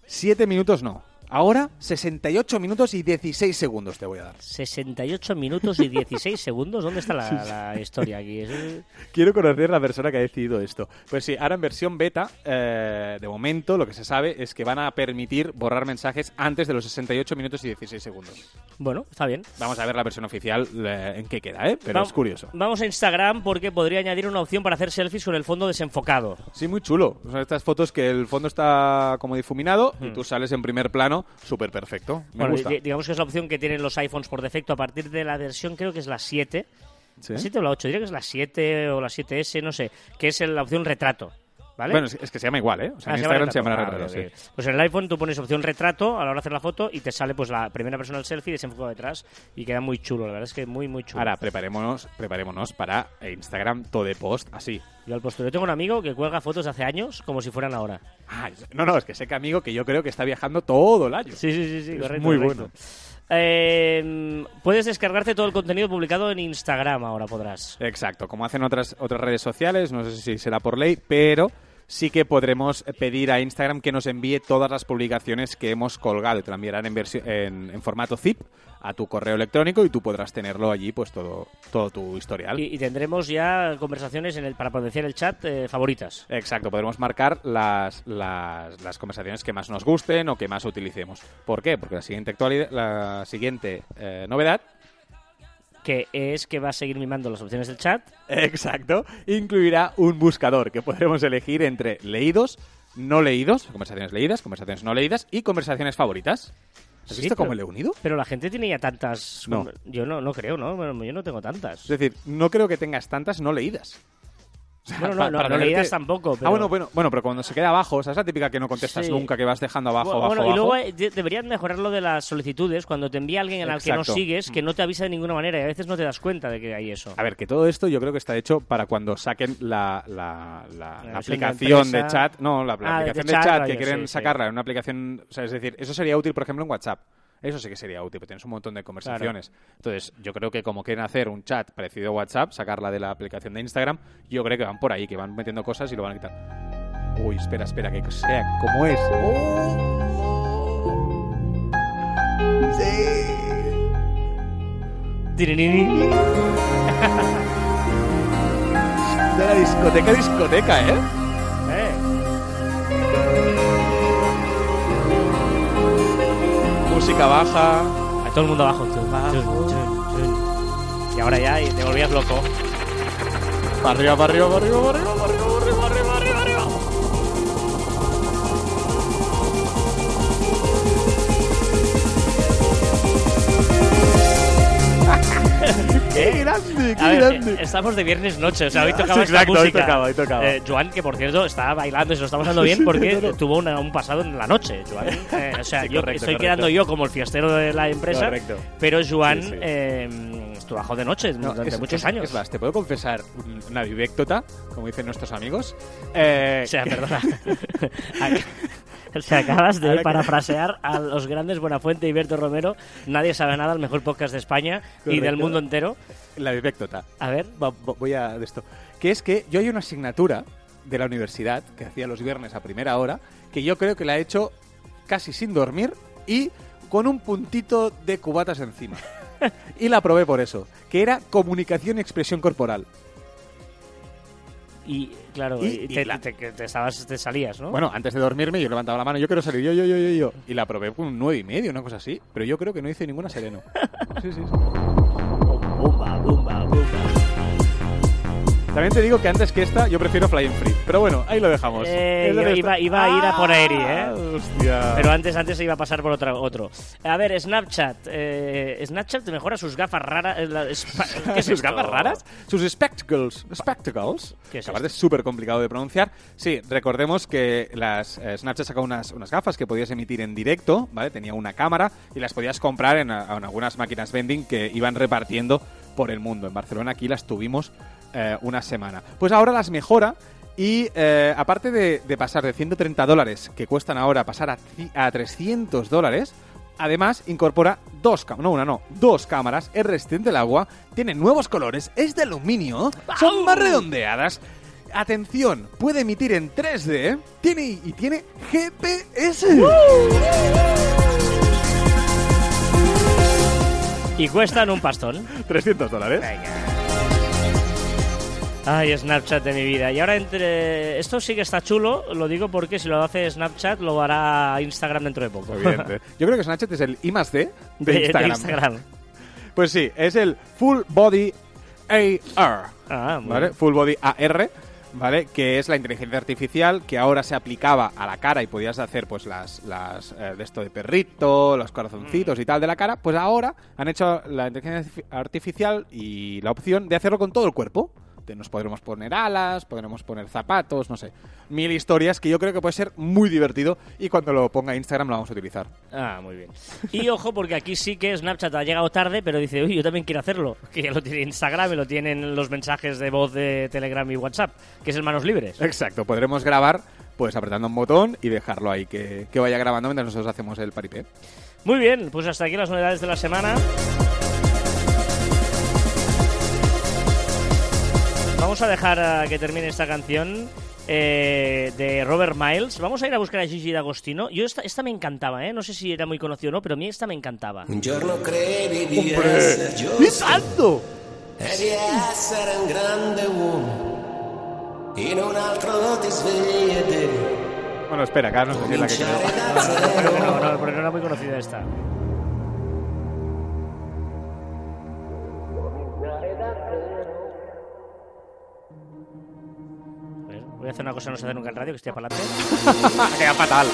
7 minutos no. Ahora 68 minutos y 16 segundos te voy a dar. 68 minutos y 16 segundos. ¿Dónde está la, la historia aquí? Es- Quiero conocer la persona que ha decidido esto. Pues sí, ahora en versión beta, eh, de momento lo que se sabe es que van a permitir borrar mensajes antes de los 68 minutos y 16 segundos. Bueno, está bien. Vamos a ver la versión oficial eh, en qué queda, ¿eh? Pero Va- es curioso. Vamos a Instagram porque podría añadir una opción para hacer selfies con el fondo desenfocado. Sí, muy chulo. Son estas fotos que el fondo está como difuminado y tú sales en primer plano, súper perfecto. Me Bueno, gusta. di- digamos que es la opción que tienen los iPhones por defecto a partir de la versión, creo que es la 7. ¿Sí? ¿La 7 o la 8? Diría que es la 7 o la 7S, no sé. Que es la opción retrato. ¿Vale? Bueno, es, es que se llama igual, ¿eh? O sea, Ah, en se Instagram se llama retrato. Ah, sí. Pues en el iPhone tú pones opción retrato a la hora de hacer la foto y te sale pues la primera persona del selfie desenfocado detrás y queda muy chulo, la verdad es que muy muy chulo. Ahora, preparémonos, preparémonos para Instagram todo de post así. Yo al posterior tengo un amigo que cuelga fotos hace años como si fueran ahora. Ah, no, no, es que sé que amigo que yo creo que está viajando todo el año. Sí, sí, sí, sí, Es correcto. muy correcto. bueno. Eh, puedes descargarte todo el contenido publicado en Instagram, ahora podrás. Exacto, como hacen otras, otras redes sociales, no sé si será por ley, pero sí que podremos pedir a Instagram que nos envíe todas las publicaciones que hemos colgado y te la enviarán en, versión- en, en formato zip a tu correo electrónico y tú podrás tenerlo allí, pues todo, todo tu historial. Y, y tendremos ya conversaciones en el, para potenciar el chat eh, favoritas. Exacto, podremos marcar las, las, las conversaciones que más nos gusten o que más utilicemos. ¿Por qué? Porque la siguiente, actualidad, la siguiente eh, novedad Que es que va a seguir mimando las opciones del chat. Exacto. Incluirá un buscador que podremos elegir entre leídos, no leídos, conversaciones leídas, conversaciones no leídas y conversaciones favoritas. ¿Has Sí, visto cómo pero- le he unido? Pero la gente tiene ya tantas. No. Yo no, no creo, ¿no? Bueno, yo no tengo tantas. Es decir, no creo que tengas tantas no leídas. O sea, Bueno, no, no, para no leídas tampoco. Pero... Ah, bueno, bueno, bueno, pero cuando se queda abajo, esa es la típica que no contestas Sí. nunca, que vas dejando abajo, Bueno, abajo, y luego eh, de- deberían mejorar lo de las solicitudes. Cuando te envía alguien al que no sigues, que no te avisa de ninguna manera y a veces no te das cuenta de que hay eso. A ver, que todo esto yo creo que está hecho para cuando saquen la, la- aplicación de, chat. No, la, Ah, aplicación de chat, que quieren sí, sacarla en una aplicación. O sea, es decir, eso sería útil, por ejemplo, en WhatsApp. Eso sí que sería útil, porque tienes un montón de conversaciones. Entonces, yo creo que como quieren hacer un chat parecido a WhatsApp, sacarla de la aplicación de Instagram, yo creo que van por ahí, que van metiendo cosas y lo van a quitar. Uy, espera, espera, que sea como es. ¡Oh! ¡Sí! De la discoteca, discoteca. Eh, Música baja. a todo el mundo abajo. Y ahora ya y te volvías loco. Para arriba, para arriba, para arriba, para arriba, para arriba, ¡Qué grande, qué ver, grande! eh, estamos de viernes noche, o sea, hoy Sí, tocaba esta exacto, hoy música. tocaba, hoy tocaba. Eh, Joan, que por cierto estaba bailando y se lo está pasando bien Sí, porque no, no. tuvo una- un pasado en la noche, Joan. Eh, o sea, Sí, yo correcto, estoy correcto. quedando yo como el fiestero de la empresa, Correcto. pero Joan Sí, sí. eh, trabajó de noche No, durante es- muchos es- años. Es más, te puedo confesar un- una vivéctota, como dicen nuestros amigos. Eh, O sea, perdona. O sea, acabas de parafrasear a los grandes Buenafuente y Berto Romero. Nadie sabe nada, el mejor podcast de España y del mundo entero. La vivéctota. A ver, Va- va- voy a de esto. Que es que yo hay una asignatura de la universidad que hacía los viernes a primera hora que yo creo que la he hecho casi sin dormir y con un puntito de cubatas encima. y la probé por eso, que era comunicación y expresión corporal. Y claro, Y- y y te, la- te- te- te estabas, te salías, ¿no? Bueno, antes de dormirme yo levantaba la mano, yo quiero salir, yo, yo, yo, yo, yo. Y la probé con un nueve y medio, una cosa así. Pero yo creo que no hice ninguna sereno. Sí, sí, sí. Bumba, bumba, bumba. También te digo que antes que esta, yo prefiero Flying Free. Pero bueno, ahí lo dejamos. Eh, iba, iba- a ir a por Aeri, ¿eh? Ah, Hostia. Pero antes, antes se iba a pasar por otra, otro. A ver, Snapchat. Eh, Snapchat mejora sus gafas raras. eh, ¿Qué es sus gafas raras, sus spectacles, spectacles, ¿Qué es que aparte es súper complicado de pronunciar. Sí, recordemos que las eh, Snapchat sacó unas, unas gafas que podías emitir en directo, ¿vale? Tenía una cámara y las podías comprar en, en algunas máquinas vending que iban repartiendo por el mundo. En Barcelona aquí las tuvimos eh, una semana. Pues ahora las mejora y eh, aparte de, de pasar de 130 dólares que cuestan ahora pasar a, a 300 dólares, Además, incorpora dos cámaras, no una, no, dos cámaras, es resistente al agua, tiene nuevos colores, es de aluminio, son más redondeadas. Atención, puede emitir en 3D, tiene y tiene GPS. Y cuestan un pastón. 300 dólares. Ay, Snapchat de mi vida. Y ahora entre... Esto sí que está chulo, lo digo porque si lo hace Snapchat lo hará Instagram dentro de poco. Evidente. Yo creo que Snapchat es el I más D de, De- de Instagram. Pues sí, es el Full Body AR. Ah, bien. Full Body AR, ¿vale? Que es la inteligencia artificial que ahora se aplicaba a la cara y podías hacer pues las, las eh, de esto de perrito, los corazoncitos y tal de la cara, pues ahora han hecho la inteligencia artificial y la opción de hacerlo con todo el cuerpo. Nos podremos poner alas, podremos poner zapatos, no sé. Mil historias que yo creo que puede ser muy divertido y cuando lo ponga Instagram lo vamos a utilizar. Ah, muy bien. Y ojo, porque aquí sí que Snapchat ha llegado tarde, pero dice, uy, yo también quiero hacerlo. Que ya lo tiene Instagram y lo tienen los mensajes de voz de Telegram y WhatsApp, que es el manos libres. Exacto, podremos grabar pues apretando un botón y dejarlo ahí que, que vaya grabando mientras nosotros hacemos el paripé. Muy bien, pues hasta aquí las novedades de la semana. Vamos a dejar a que termine esta canción eh, de Robert Miles. Vamos a ir a buscar a Gigi D'Agostino. Yo esta, esta me encantaba, ¿eh? No sé si era muy conocido o no, pero a mí esta me encantaba. Un giorno credi di essere ¡Y giusto tanto! e di essere un grande uomo. In un altro ti svegli devi Bueno, espera, acá no sé si es la que creo. zero. no, no, porque no era muy conocida esta. Voy a hacer una cosa que no se hace nunca en radio, que estoy para adelante. Queda fatal.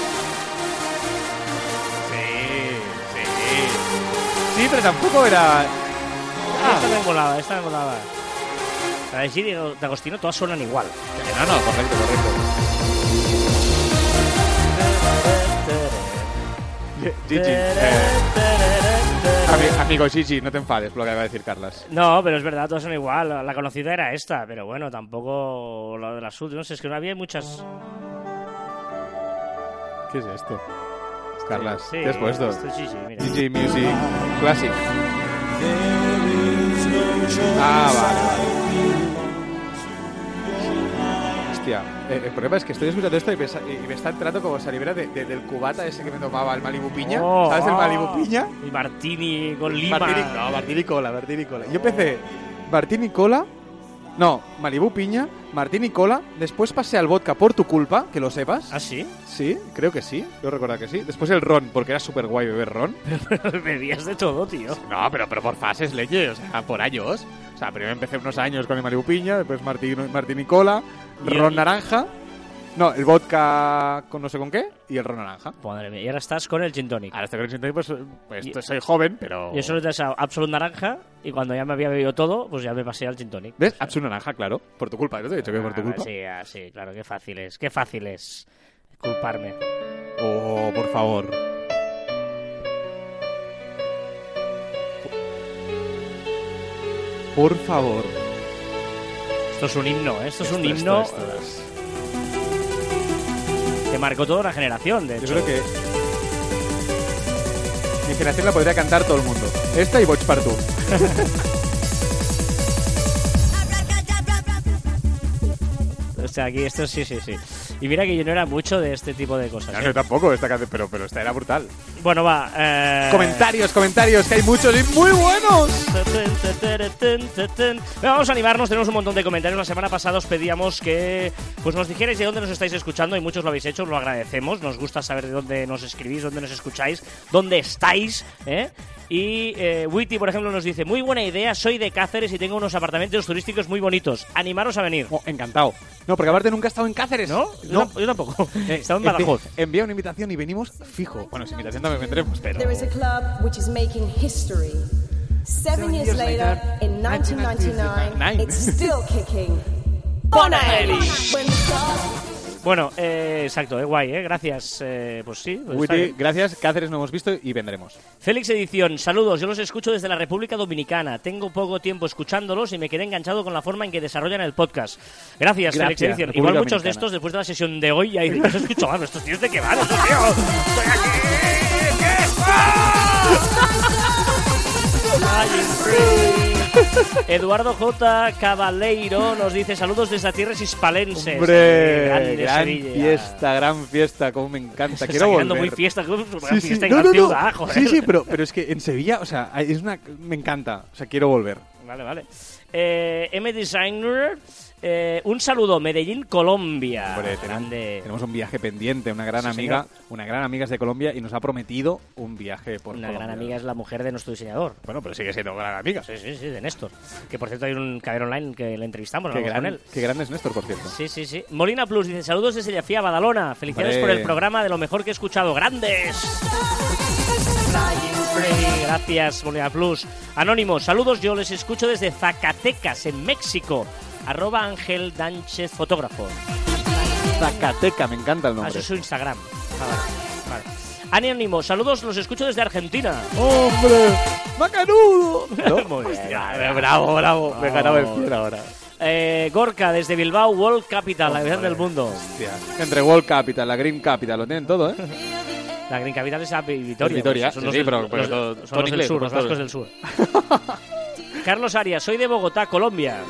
Sí, sí. Sí, pero tampoco era... Esta me molaba, esta me molaba. La de Gigi D'Agostino todas suenan igual. No, no, correcto, correcto. Gigi, eh, ami- amigo Gigi, no te enfades por lo que acaba de decir Carlas. No, pero es verdad, todas son igual. La- La conocida era esta, pero bueno, tampoco lo de las últimas. Es que no había muchas. ¿Qué es esto? Carlas, Sí, ¿qué has puesto? esto es Gigi, mira. Gigi Music Classic. Ah, vale, Hostia, eh, el problema es que estoy escuchando esto y me, sa- y me está entrando como si libera de, de- del cubata ese que me tomaba el Malibu Piña. Oh, ¿Sabes el oh. Malibu Piña? Y Martini con lima. Martini, no, Martini Cola, Martini Cola. Yo empecé Martini Cola, no, Malibu Piña, Martini Cola, después pasé al vodka por tu culpa, que lo sepas. ¿Ah, sí? Sí, creo que sí, yo recuerdo que sí. Después el ron, porque era súper guay beber ron. Bebías de todo, tío. No, pero, pero por fases, leche, o sea, por años. O sea, primero empecé unos años con el Malibu Piña, después Martini Cola, Y ron el- naranja. No, el vodka con no sé con qué y el ron naranja. Madre mía, y ahora estás con el gin tonic. Ahora estoy con el gin tonic, pues, pues Y- soy joven, pero... Yo solo te he echado Absolute naranja y cuando ya me había bebido todo, pues ya me pasé al gin tonic. ¿Ves? Absolut naranja, claro. Por tu culpa, ¿no te he dicho que por tu Ah, culpa? Sí, ah, sí, claro, qué fácil es. Qué fácil es culparme. Oh, por favor. Por favor. Esto es un himno, ¿eh? esto es un Esto, himno esto. Que marcó toda una generación, de Yo hecho. creo que. Mi generación la podría cantar todo el mundo. Esta y Vox Partu. O sea, aquí esto sí, sí, sí. Y mira que yo no era mucho de este tipo de cosas. No, ¿eh? yo tampoco esta canción, pero, pero esta era brutal. Bueno, va. eh, Comentarios, comentarios, que hay muchos y muy buenos. Vamos a animarnos, tenemos un montón de comentarios. La semana pasada os pedíamos que pues nos dijerais de dónde nos estáis escuchando y muchos lo habéis hecho, os lo agradecemos. Nos gusta saber de dónde nos escribís, dónde nos escucháis, dónde estáis. ¿eh? Y eh, Witty, por ejemplo, nos dice, muy buena idea, soy de Cáceres y tengo unos apartamentos turísticos muy bonitos. Animaros a venir. Oh, encantado. No, porque aparte nunca he estado en Cáceres. ¿No? No. yo tampoco. Eh, Estaba en Badajoz. Envía una invitación y venimos fijo. Bueno, sin invitación también vendremos, pero... There is a club which is making history. Seven years later, in 1999, 1999. it's still kicking. Stars Bueno, eh, exacto, eh, guay, eh, gracias. eh, pues sí. pues Witty, gracias. Cáceres no hemos visto y vendremos. Félix Edición, saludos, yo los escucho desde la República Dominicana. Tengo poco tiempo escuchándolos y me quedé enganchado con la forma en que desarrollan el podcast. Gracias, Gracias, Félix Edición. República Igual muchos de Dominicana. estos, después de la sesión de hoy, ya dicen, ¿qué se escucha? Mano, estos tíos de qué van, estos tíos. Estoy aquí. ¿Qué Flying free. Eduardo J. Cabaleiro nos dice saludos desde tierras hispalenses. Hombre, grande gran Sevilla. fiesta, gran fiesta, como me encanta. Quiero está volver. muy fiesta, Sí, sí. fiesta No, no, no. joder. Sí, sí, pero, pero es que en Sevilla, o sea, es una, me encanta. O sea, quiero volver. Vale, vale. Eh, M Designer, eh, un saludo, Medellín, Colombia. Hombre, tenemos, un viaje pendiente, una gran Sí, amiga, señor. una gran amiga es de Colombia y nos ha prometido un viaje por Una Colombia. gran amiga es la mujer de nuestro diseñador. Bueno, pero sigue siendo gran amiga. Sí, sí, sí, de Néstor. Que por cierto hay un caber online que le entrevistamos, Qué, hablamos con gran, él. qué grande es Néstor, por cierto. Sí, sí, sí. Molina Plus dice saludos desde Yafía, Badalona. Felicidades por el programa de lo mejor que he escuchado. ¡Grandes! Gracias, Molina Plus. Anónimo, saludos, yo les escucho desde Zacatecas, en México. Arroba Ángel Dánchez Fotógrafo. Zacateca, me encanta el Ah, nombre. eso es su Instagram. Ah, vale. vale. Anónimo, saludos, los escucho desde Argentina. ¡Hombre! ¡Macanudo! Muy bien, Hostia, bravo, bravo. Me he ganado el fiel ahora. Eh, Gorka, desde Bilbao, World Capital, la capital del mundo. Hostia. Entre World Capital, la Green Capital, lo tienen todo, ¿eh? La Green Capital es a Vitoria. Vitoria, son sí, los sí, del- pero- pero los- todo- son los del sur, los vascos del sur. Carlos Arias, soy de Bogotá, Colombia.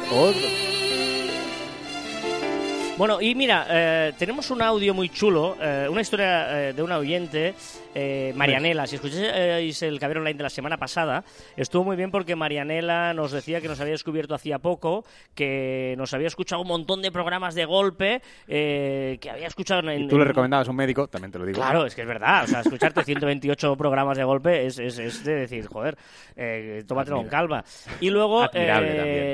Bueno, y mira, eh, tenemos un audio muy chulo, eh, una historia eh, de una oyente, eh, Marianela. Si escucháis el Caber Online de la semana pasada, estuvo muy bien porque Marianela nos decía que nos había descubierto hacía poco, que nos había escuchado un montón de programas de golpe, eh, que había escuchado en... Y tú le en- recomendabas a un médico, también te lo digo. Claro, es que es verdad. O sea, escucharte 128 programas de golpe es, es, es de decir, joder, eh, tómatelo con calma. Y luego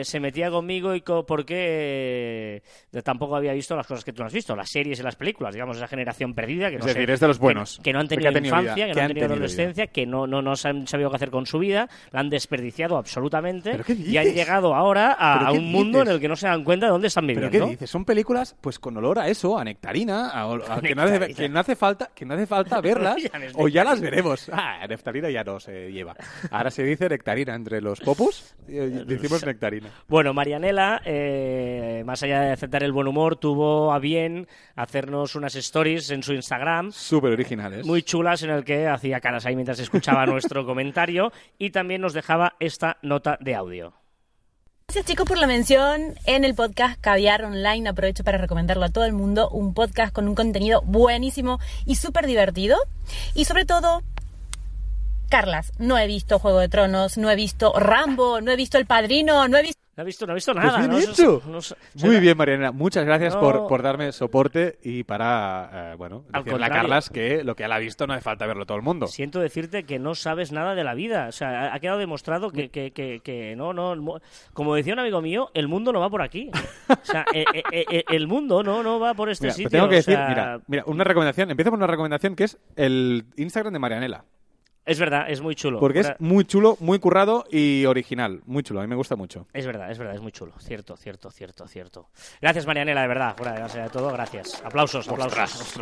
se metía conmigo y co- porque tampoco había visto las cosas que tú no has visto, las series y las películas, digamos, esa generación perdida que Es no sé- decir, es de los buenos. Que, no han tenido tenido infancia, vida, que no han tenido adolescencia, que no, no, no se han sabido qué hacer con su vida, la han desperdiciado absolutamente ¿Pero y han llegado ahora a, ¿Pero un mundo dices? en el que no se dan cuenta de dónde están ¿Pero viviendo. qué dices? Son películas pues con olor a eso, a nectarina, a, que, no hace, que no hace falta, que no hace falta verlas es o ya las veremos. Ah, nectarina ya no se lleva. Ahora se dice nectarina entre los popus, eh, decimos nectarina. Bueno, Marianela, eh, más allá de aceptar el buen humor, tuvo a bien hacernos unas stories en su Instagram Súper originales. muy chulas en el que hacía caras ahí mientras escuchaba nuestro comentario y también nos dejaba esta nota de audio. Gracias chicos por la mención en el podcast Caviar Online. Aprovecho para recomendarlo a todo el mundo. Un podcast con un contenido buenísimo y súper divertido. Y sobre todo, Carlas, no he visto Juego de Tronos, no he visto Rambo, no he visto El Padrino, no he visto... No ha visto, no visto Pues nada. bien ¿no? hecho. No Muy bien, Mariana. Muchas gracias No. por, por darme soporte y para, eh, bueno, Al decirle a contrario. Carlas que lo que él ha visto no hace falta verlo todo el mundo. Siento decirte que no sabes nada de la vida. O sea, ha- quedado demostrado que, que, que, que no, no. Como decía un amigo mío, el mundo no va por aquí. O sea, eh, eh, eh, eh, el mundo no, no va por este Mira, sitio. tengo que o decir, sea, mira, mira, una recomendación. Empiezo por una recomendación que es el Instagram de Marianela. Es verdad, es muy chulo. Porque es muy chulo, muy currado y original. Muy chulo, a mí me gusta mucho. Es verdad, es verdad, es muy chulo. Cierto, cierto, cierto, cierto. Gracias, Marianela, de verdad. Fuera de base de todo, gracias. Aplausos, aplausos.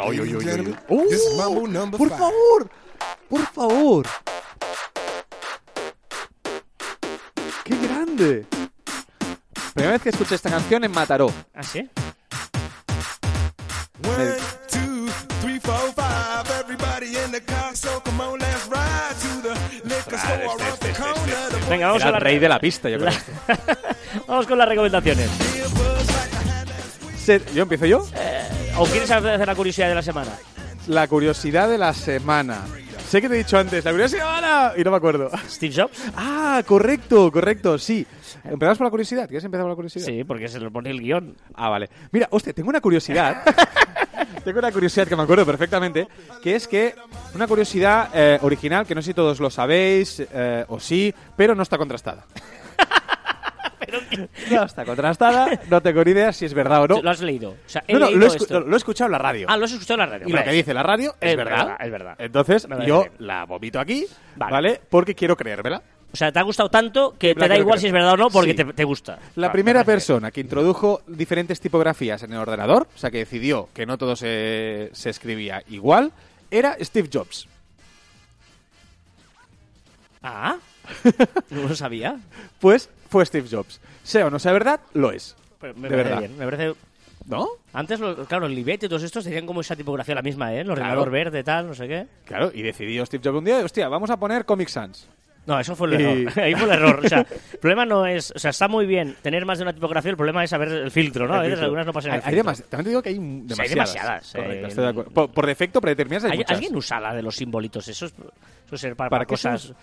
¡Uh! number ¡Por favor! ¡Por favor! ¡Qué grande! Primera vez que escuché esta canción en Mataró. ¿Ah, sí? One, two, three, four, five. Everybody in the car, so come on, Venga, vamos Era a la rey de la pista, yo creo. Vamos con las recomendaciones. ¿Yo empiezo yo? ¿O quieres hacer la curiosidad de la semana? La curiosidad de la semana. Sé que te he dicho antes, la curiosidad y no me acuerdo. Steve Jobs. Ah, correcto, correcto, sí. ¿Empezamos por la curiosidad? ¿Quieres empezar por la curiosidad? Sí, porque se lo pone el guion. Ah, vale. Mira, hostia, tengo una curiosidad. tengo una curiosidad que me acuerdo perfectamente, que es que una curiosidad eh, original que no sé si todos lo sabéis eh, o sí, pero no está contrastada. No está contrastada, no tengo ni idea si es verdad o no. ¿Lo has leído? O sea, he No, no, leído lo, he escu- esto. no, lo he escuchado en la radio. Ah, lo has escuchado en la radio. y lo que dice la radio es, Es verdad. verdad, es verdad. Entonces, yo la vomito aquí, Vale. ¿vale? Porque quiero creérmela. O sea, te ha gustado tanto que te da igual si es verdad o no porque Sí. te, te gusta. La primera persona que introdujo diferentes tipografías en el ordenador, o sea, que decidió que no todo se, se escribía igual, era Steve Jobs. Ah, no lo sabía. Pues fue Steve Jobs. Sea o no sea verdad, lo es. Pero me De parece verdad. bien. Me parece... ¿No? Antes, lo- claro, el Libet y todos estos tenían como esa tipografía la misma, ¿eh? El Claro. ordenador verde, tal, no sé qué. Claro, y decidió Steve Jobs un día, hostia, vamos a poner Comic Sans. No, eso fue el Y- error. Ahí fue el error. O sea, el problema no es. O sea, está muy bien tener más de una tipografía, el problema es saber el filtro, ¿no? A veces algunas no pasan el hay, hay filtro. demas- También te digo que hay demasiadas. hay demasiadas, Correcto, eh, estoy de acuerdo. Por, por defecto predeterminadas hay, ¿Hay- muchas. ¿Alguien usa la de los simbolitos? Eso es, suele ser para, ¿Para para cosas. usa?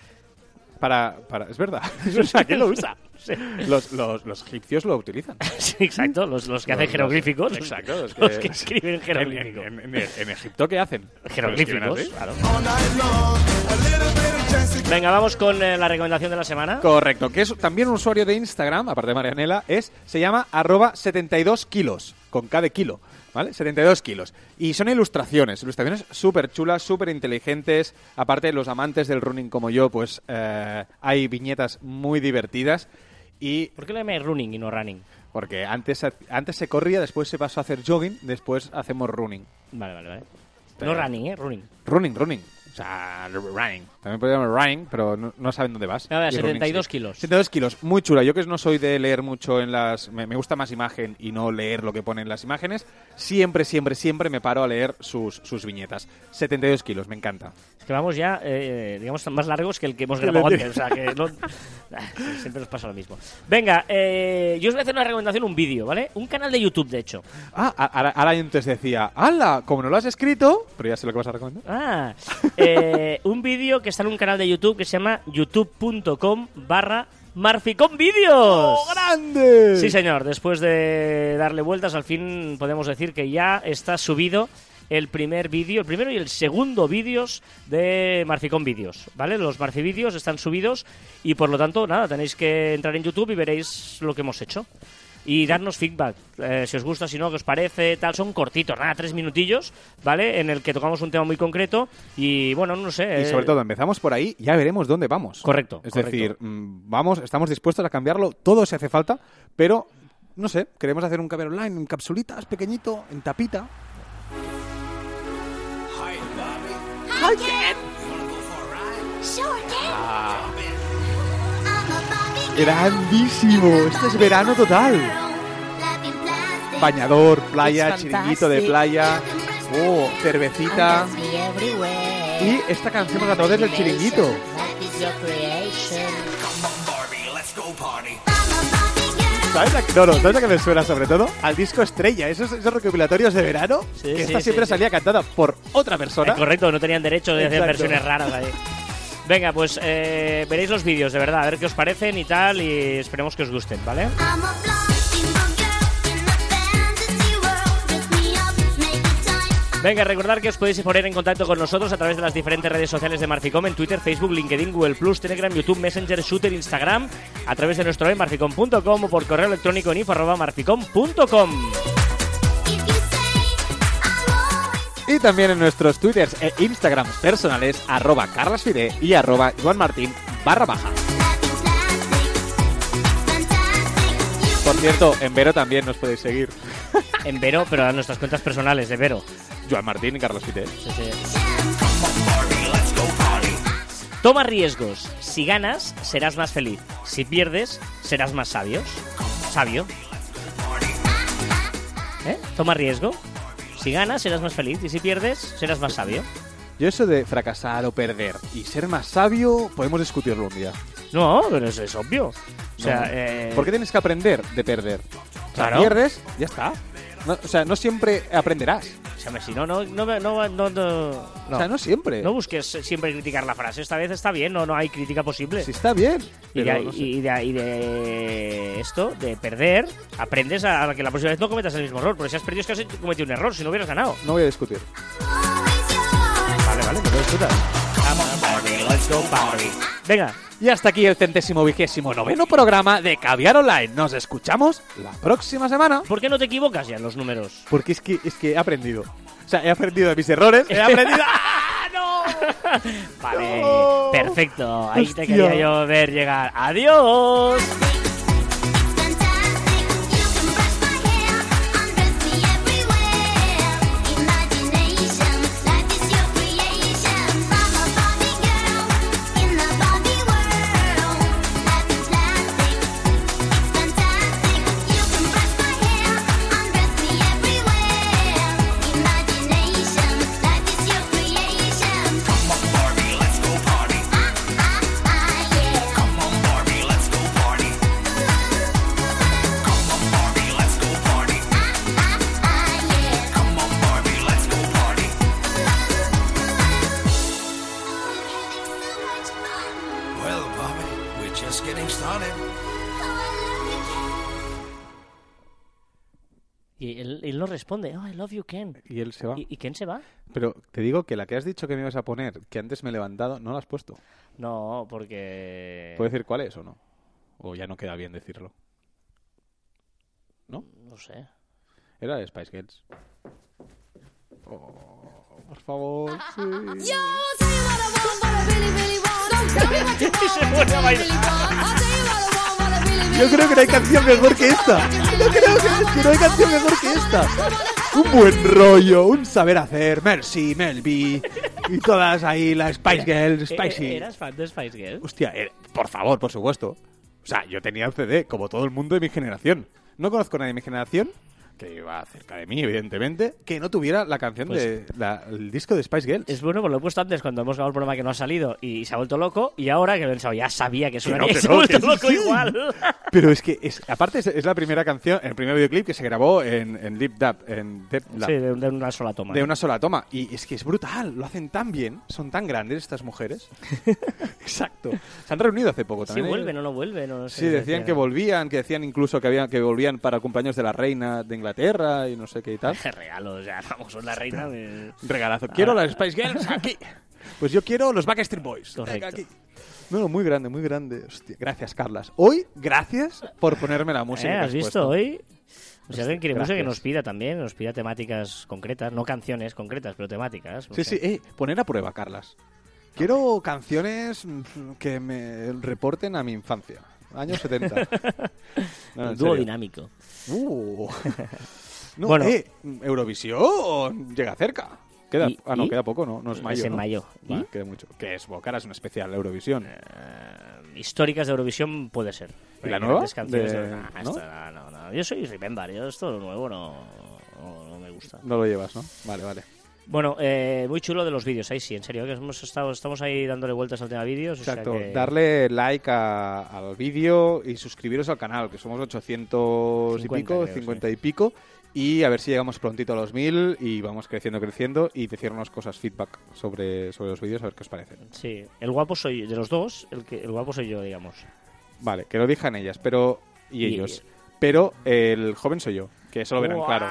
Para, para, es verdad. o sea, ¿quién lo usa? Sí. Los, los, los egipcios lo utilizan. Sí, exacto, los, los que hacen jeroglíficos. los- Exacto, los Los que- escriben jeroglíficos. En, en- en- en Egipto, ¿qué hacen? Jeroglíficos, ¿Lo escriben claro. Venga, vamos con eh, la recomendación de la semana. Correcto, que es también un usuario de Instagram, aparte de Marianela, es, se llama arroba 72 kilos, con K de kilo, ¿vale? 72 kilos. Y son ilustraciones, ilustraciones súper chulas, súper inteligentes. Aparte, los amantes del running como yo, pues eh, hay viñetas muy divertidas. Y ¿Por qué le llamáis running y no running? porque antes, antes se corría, después se pasó a hacer jogging, después hacemos running. Vale, vale, vale. Pero- No running, ¿eh? Running. Running, running. O sea, running. También podría llamar running, pero no, no saben dónde vas. A ver, Y running 72 sí. kilos. 72 kilos, muy chula. Yo que no soy de leer mucho en las... Me, me gusta más imagen y no leer lo que pone en las imágenes. Siempre, siempre, siempre me paro a leer sus, sus viñetas. 72 kilos, me encanta. Es que vamos ya, eh, digamos, más largos que el que hemos grabado antes. O sea, que no... Siempre nos pasa lo mismo. Venga, eh, yo os voy a hacer una recomendación, un vídeo, ¿vale? Un canal de YouTube, de hecho. Ah, ahora, ahora antes decía, ¡hala! Como no lo has escrito... Pero ya sé lo que vas a recomendar. Ah, eh, un vídeo que está en un canal de YouTube que se llama youtube.com barra Marficón Vídeos. ¡Oh, grande! Sí, señor. Después de darle vueltas, al fin podemos decir que ya está subido el primer vídeo, el primero y el segundo vídeos de Marficón Vídeos, ¿vale? Los Marcivídeos están subidos y por lo tanto, nada, tenéis que entrar en YouTube y veréis lo que hemos hecho. Y darnos feedback, eh, si os gusta, si no, qué os parece, tal. Son cortitos, nada, tres minutillos, ¿vale? En el que tocamos un tema muy concreto y, bueno, no sé. Y eh, sobre todo, empezamos por ahí, ya veremos dónde vamos. Correcto, Es correcto. decir, mm, vamos, estamos dispuestos a cambiarlo, todo si hace falta, pero, no sé, queremos hacer un caber online en capsulitas, pequeñito, en tapita. Sure can. I'm a Barbie girl. Grandísimo, este es verano total. Bañador, playa, chiringuito de playa, oh, cervecita. Y esta canción nos la trae desde el chiringuito. ¿Sabes a, no, no, ¿sabes a qué me suena sobre todo? Al disco Estrella, esos, esos recopilatorios de verano, Sí, que esta sí, siempre sí. salía cantada por otra persona. Eh, correcto, no tenían derecho de hacer versiones raras ahí. Venga, pues eh, veréis los vídeos, de verdad, a ver qué os parecen y tal, y esperemos que os gusten, ¿vale? Venga, recordad que os podéis poner en contacto con nosotros a través de las diferentes redes sociales de Marficom, en Twitter, Facebook, LinkedIn, Google+, Telegram, YouTube, Messenger, Shooter, Instagram, a través de nuestro web marficom.com o por correo electrónico en info Y también en nuestros twitters e instagrams personales, arroba carlasfide y arroba juanmartin barra baja. Por cierto, en Vero también nos podéis seguir. En Vero, pero a nuestras cuentas personales de Vero. Juan Martín y Carlos Fide. Sí, sí. Toma riesgos. Si ganas, serás más feliz. Si pierdes, serás más sabio. Sabio. ¿Eh? Toma riesgo. Si ganas, serás más feliz. Y si pierdes, serás más sabio. Yo eso de fracasar o perder y ser más sabio, podemos discutirlo un día. No, pero eso es obvio. O sea, No. eh, ¿Por qué tienes que aprender de perder? O sea, Claro. pierdes, ya está. No- o sea, no siempre aprenderás. escúchame, si no, no, no, no, no, no, no, O sea, no siempre. no busques siempre criticar la frase. Esta vez está bien, no, no hay crítica posible. Si está bien. Y de, no sé. y, de, y de esto, de perder, aprendes a, que la próxima vez no cometas el mismo error. Porque si has perdido es que has cometido un error, si no hubieras ganado. No voy a discutir. Vale, vale, me lo disfrutas. Venga, Y hasta aquí el centésimo vigésimo noveno programa de Caviar Online. Nos escuchamos la próxima semana. ¿por qué no te equivocas ya en los números? Porque es que, es que he aprendido. O sea, he aprendido de mis errores. He aprendido. ¡Ah, no! Vale, No. perfecto. Ahí te quería yo ver llegar. ¡Adiós! No responde. Oh, I love you, Ken. Y él se va. ¿Y, y Ken se va? Pero te digo que la que has dicho que me ibas a poner, que antes me he levantado, no la has puesto. No, porque... ¿Puedo decir cuál es o no? O ya no queda bien decirlo. No sé. Era de Spice Girls. Oh, por favor, sí. Y se pone a bailar. Yo creo que no hay canción mejor que esta. Yo creo que, no hay canción mejor que esta. Un buen rollo, un saber hacer, Mercy, Melby y todas ahí, las Spice Spicy. Eh, ¿Eras fan de Spice Girls? Hostia, eh, por favor, por supuesto. O sea, yo tenía el CD, como todo el mundo de mi generación. No conozco a nadie de mi generación que iba cerca de mí, evidentemente, que no tuviera la canción Pues- de la- el disco de Spice Girls. Es bueno, pues lo he puesto antes cuando hemos grabado el programa que no ha salido y se ha vuelto loco. Y ahora que he pensado, ya sabía que eso Que no, se ha no, vuelto que loco sí. igual. Pero es que, es, aparte, es, es la primera canción, el primer videoclip que se grabó en, en Lip Dub, en Lab, Sí, de, de una sola toma. de una sola toma. Y es que es brutal, lo hacen tan bien, son tan grandes estas mujeres. Exacto. Se han reunido hace poco Sí, también. vuelve, no, no vuelve. No sé Sí, decían que volvían, que decían incluso que había que volvían para cumpleaños de la reina de Inglaterra y no sé qué y tal. Qué regalo, o sea, vamos, son la reina de... Regalazo. Quiero las Spice Girls aquí. Pues yo quiero los Backstreet Boys. Correcto. aquí. No, no, muy grande, muy grande. Hostia, gracias, Carlas. Hoy, gracias por ponerme la música. ¿Eh? que ¿Has visto puesto. hoy? Si alguien quiere música, que nos pida también, nos pida temáticas concretas, no canciones concretas, pero temáticas. Sí, sí, eh, poner a prueba, Carlas. Quiero canciones mm, que me reporten a mi infancia. Años 70. No, dúo dinámico. Uh. No, Bueno. eh, Eurovisión llega cerca. Queda, ¿Y- ah, no, y? queda poco, no, no es Es mayo. en ¿no? mayo. Va, ¿Y? queda mucho. Que es Bocara, es un especial Eurovisión. Eh, históricas de Eurovisión puede ser. ¿Y la nueva? canciones De- de- Ah, ¿no? esta- no, no, Yo soy Remember, yo esto lo nuevo no, no, no me gusta. No lo llevas, ¿no? Vale, vale. Bueno, eh, muy chulo de los vídeos, ahí sí, en serio, que hemos estado, estamos ahí dándole vueltas al tema vídeos. o sea Exacto. que- Darle like a- al vídeo y suscribiros al canal, que somos 800 y 50 pico, creo, 50 y pico. Y a ver si llegamos prontito a los 1000 y vamos creciendo, creciendo. Y decirnos cosas, feedback sobre, sobre los vídeos, a ver qué os parecen. Sí, el guapo soy, de los dos, el, que, el guapo soy yo, digamos. Vale, que lo dijan ellas, pero. Y Y- ellos. Pero el joven soy yo, que eso lo verán claro.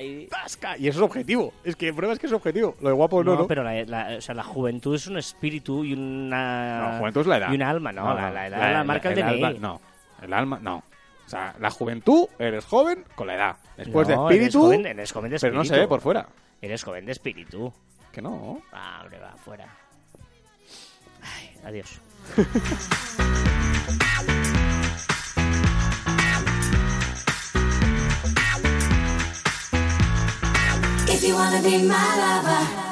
Y-. Y eso es objetivo. Es que pruebas que es objetivo. Lo de guapo no, No, no. pero la, la- o sea, la juventud es un espíritu y una... No, juventud es la edad. Y un alma, no, la, la edad la, marca el, DNI. alma- no, el alma, no. O sea, la juventud, eres joven con la edad. Después No, de eres espíritu, joven- eres joven de pero no se ve por fuera. Eres joven de espíritu. Que no. Ah, hombre, va, fuera. Ay, adiós. you wanna be my lover,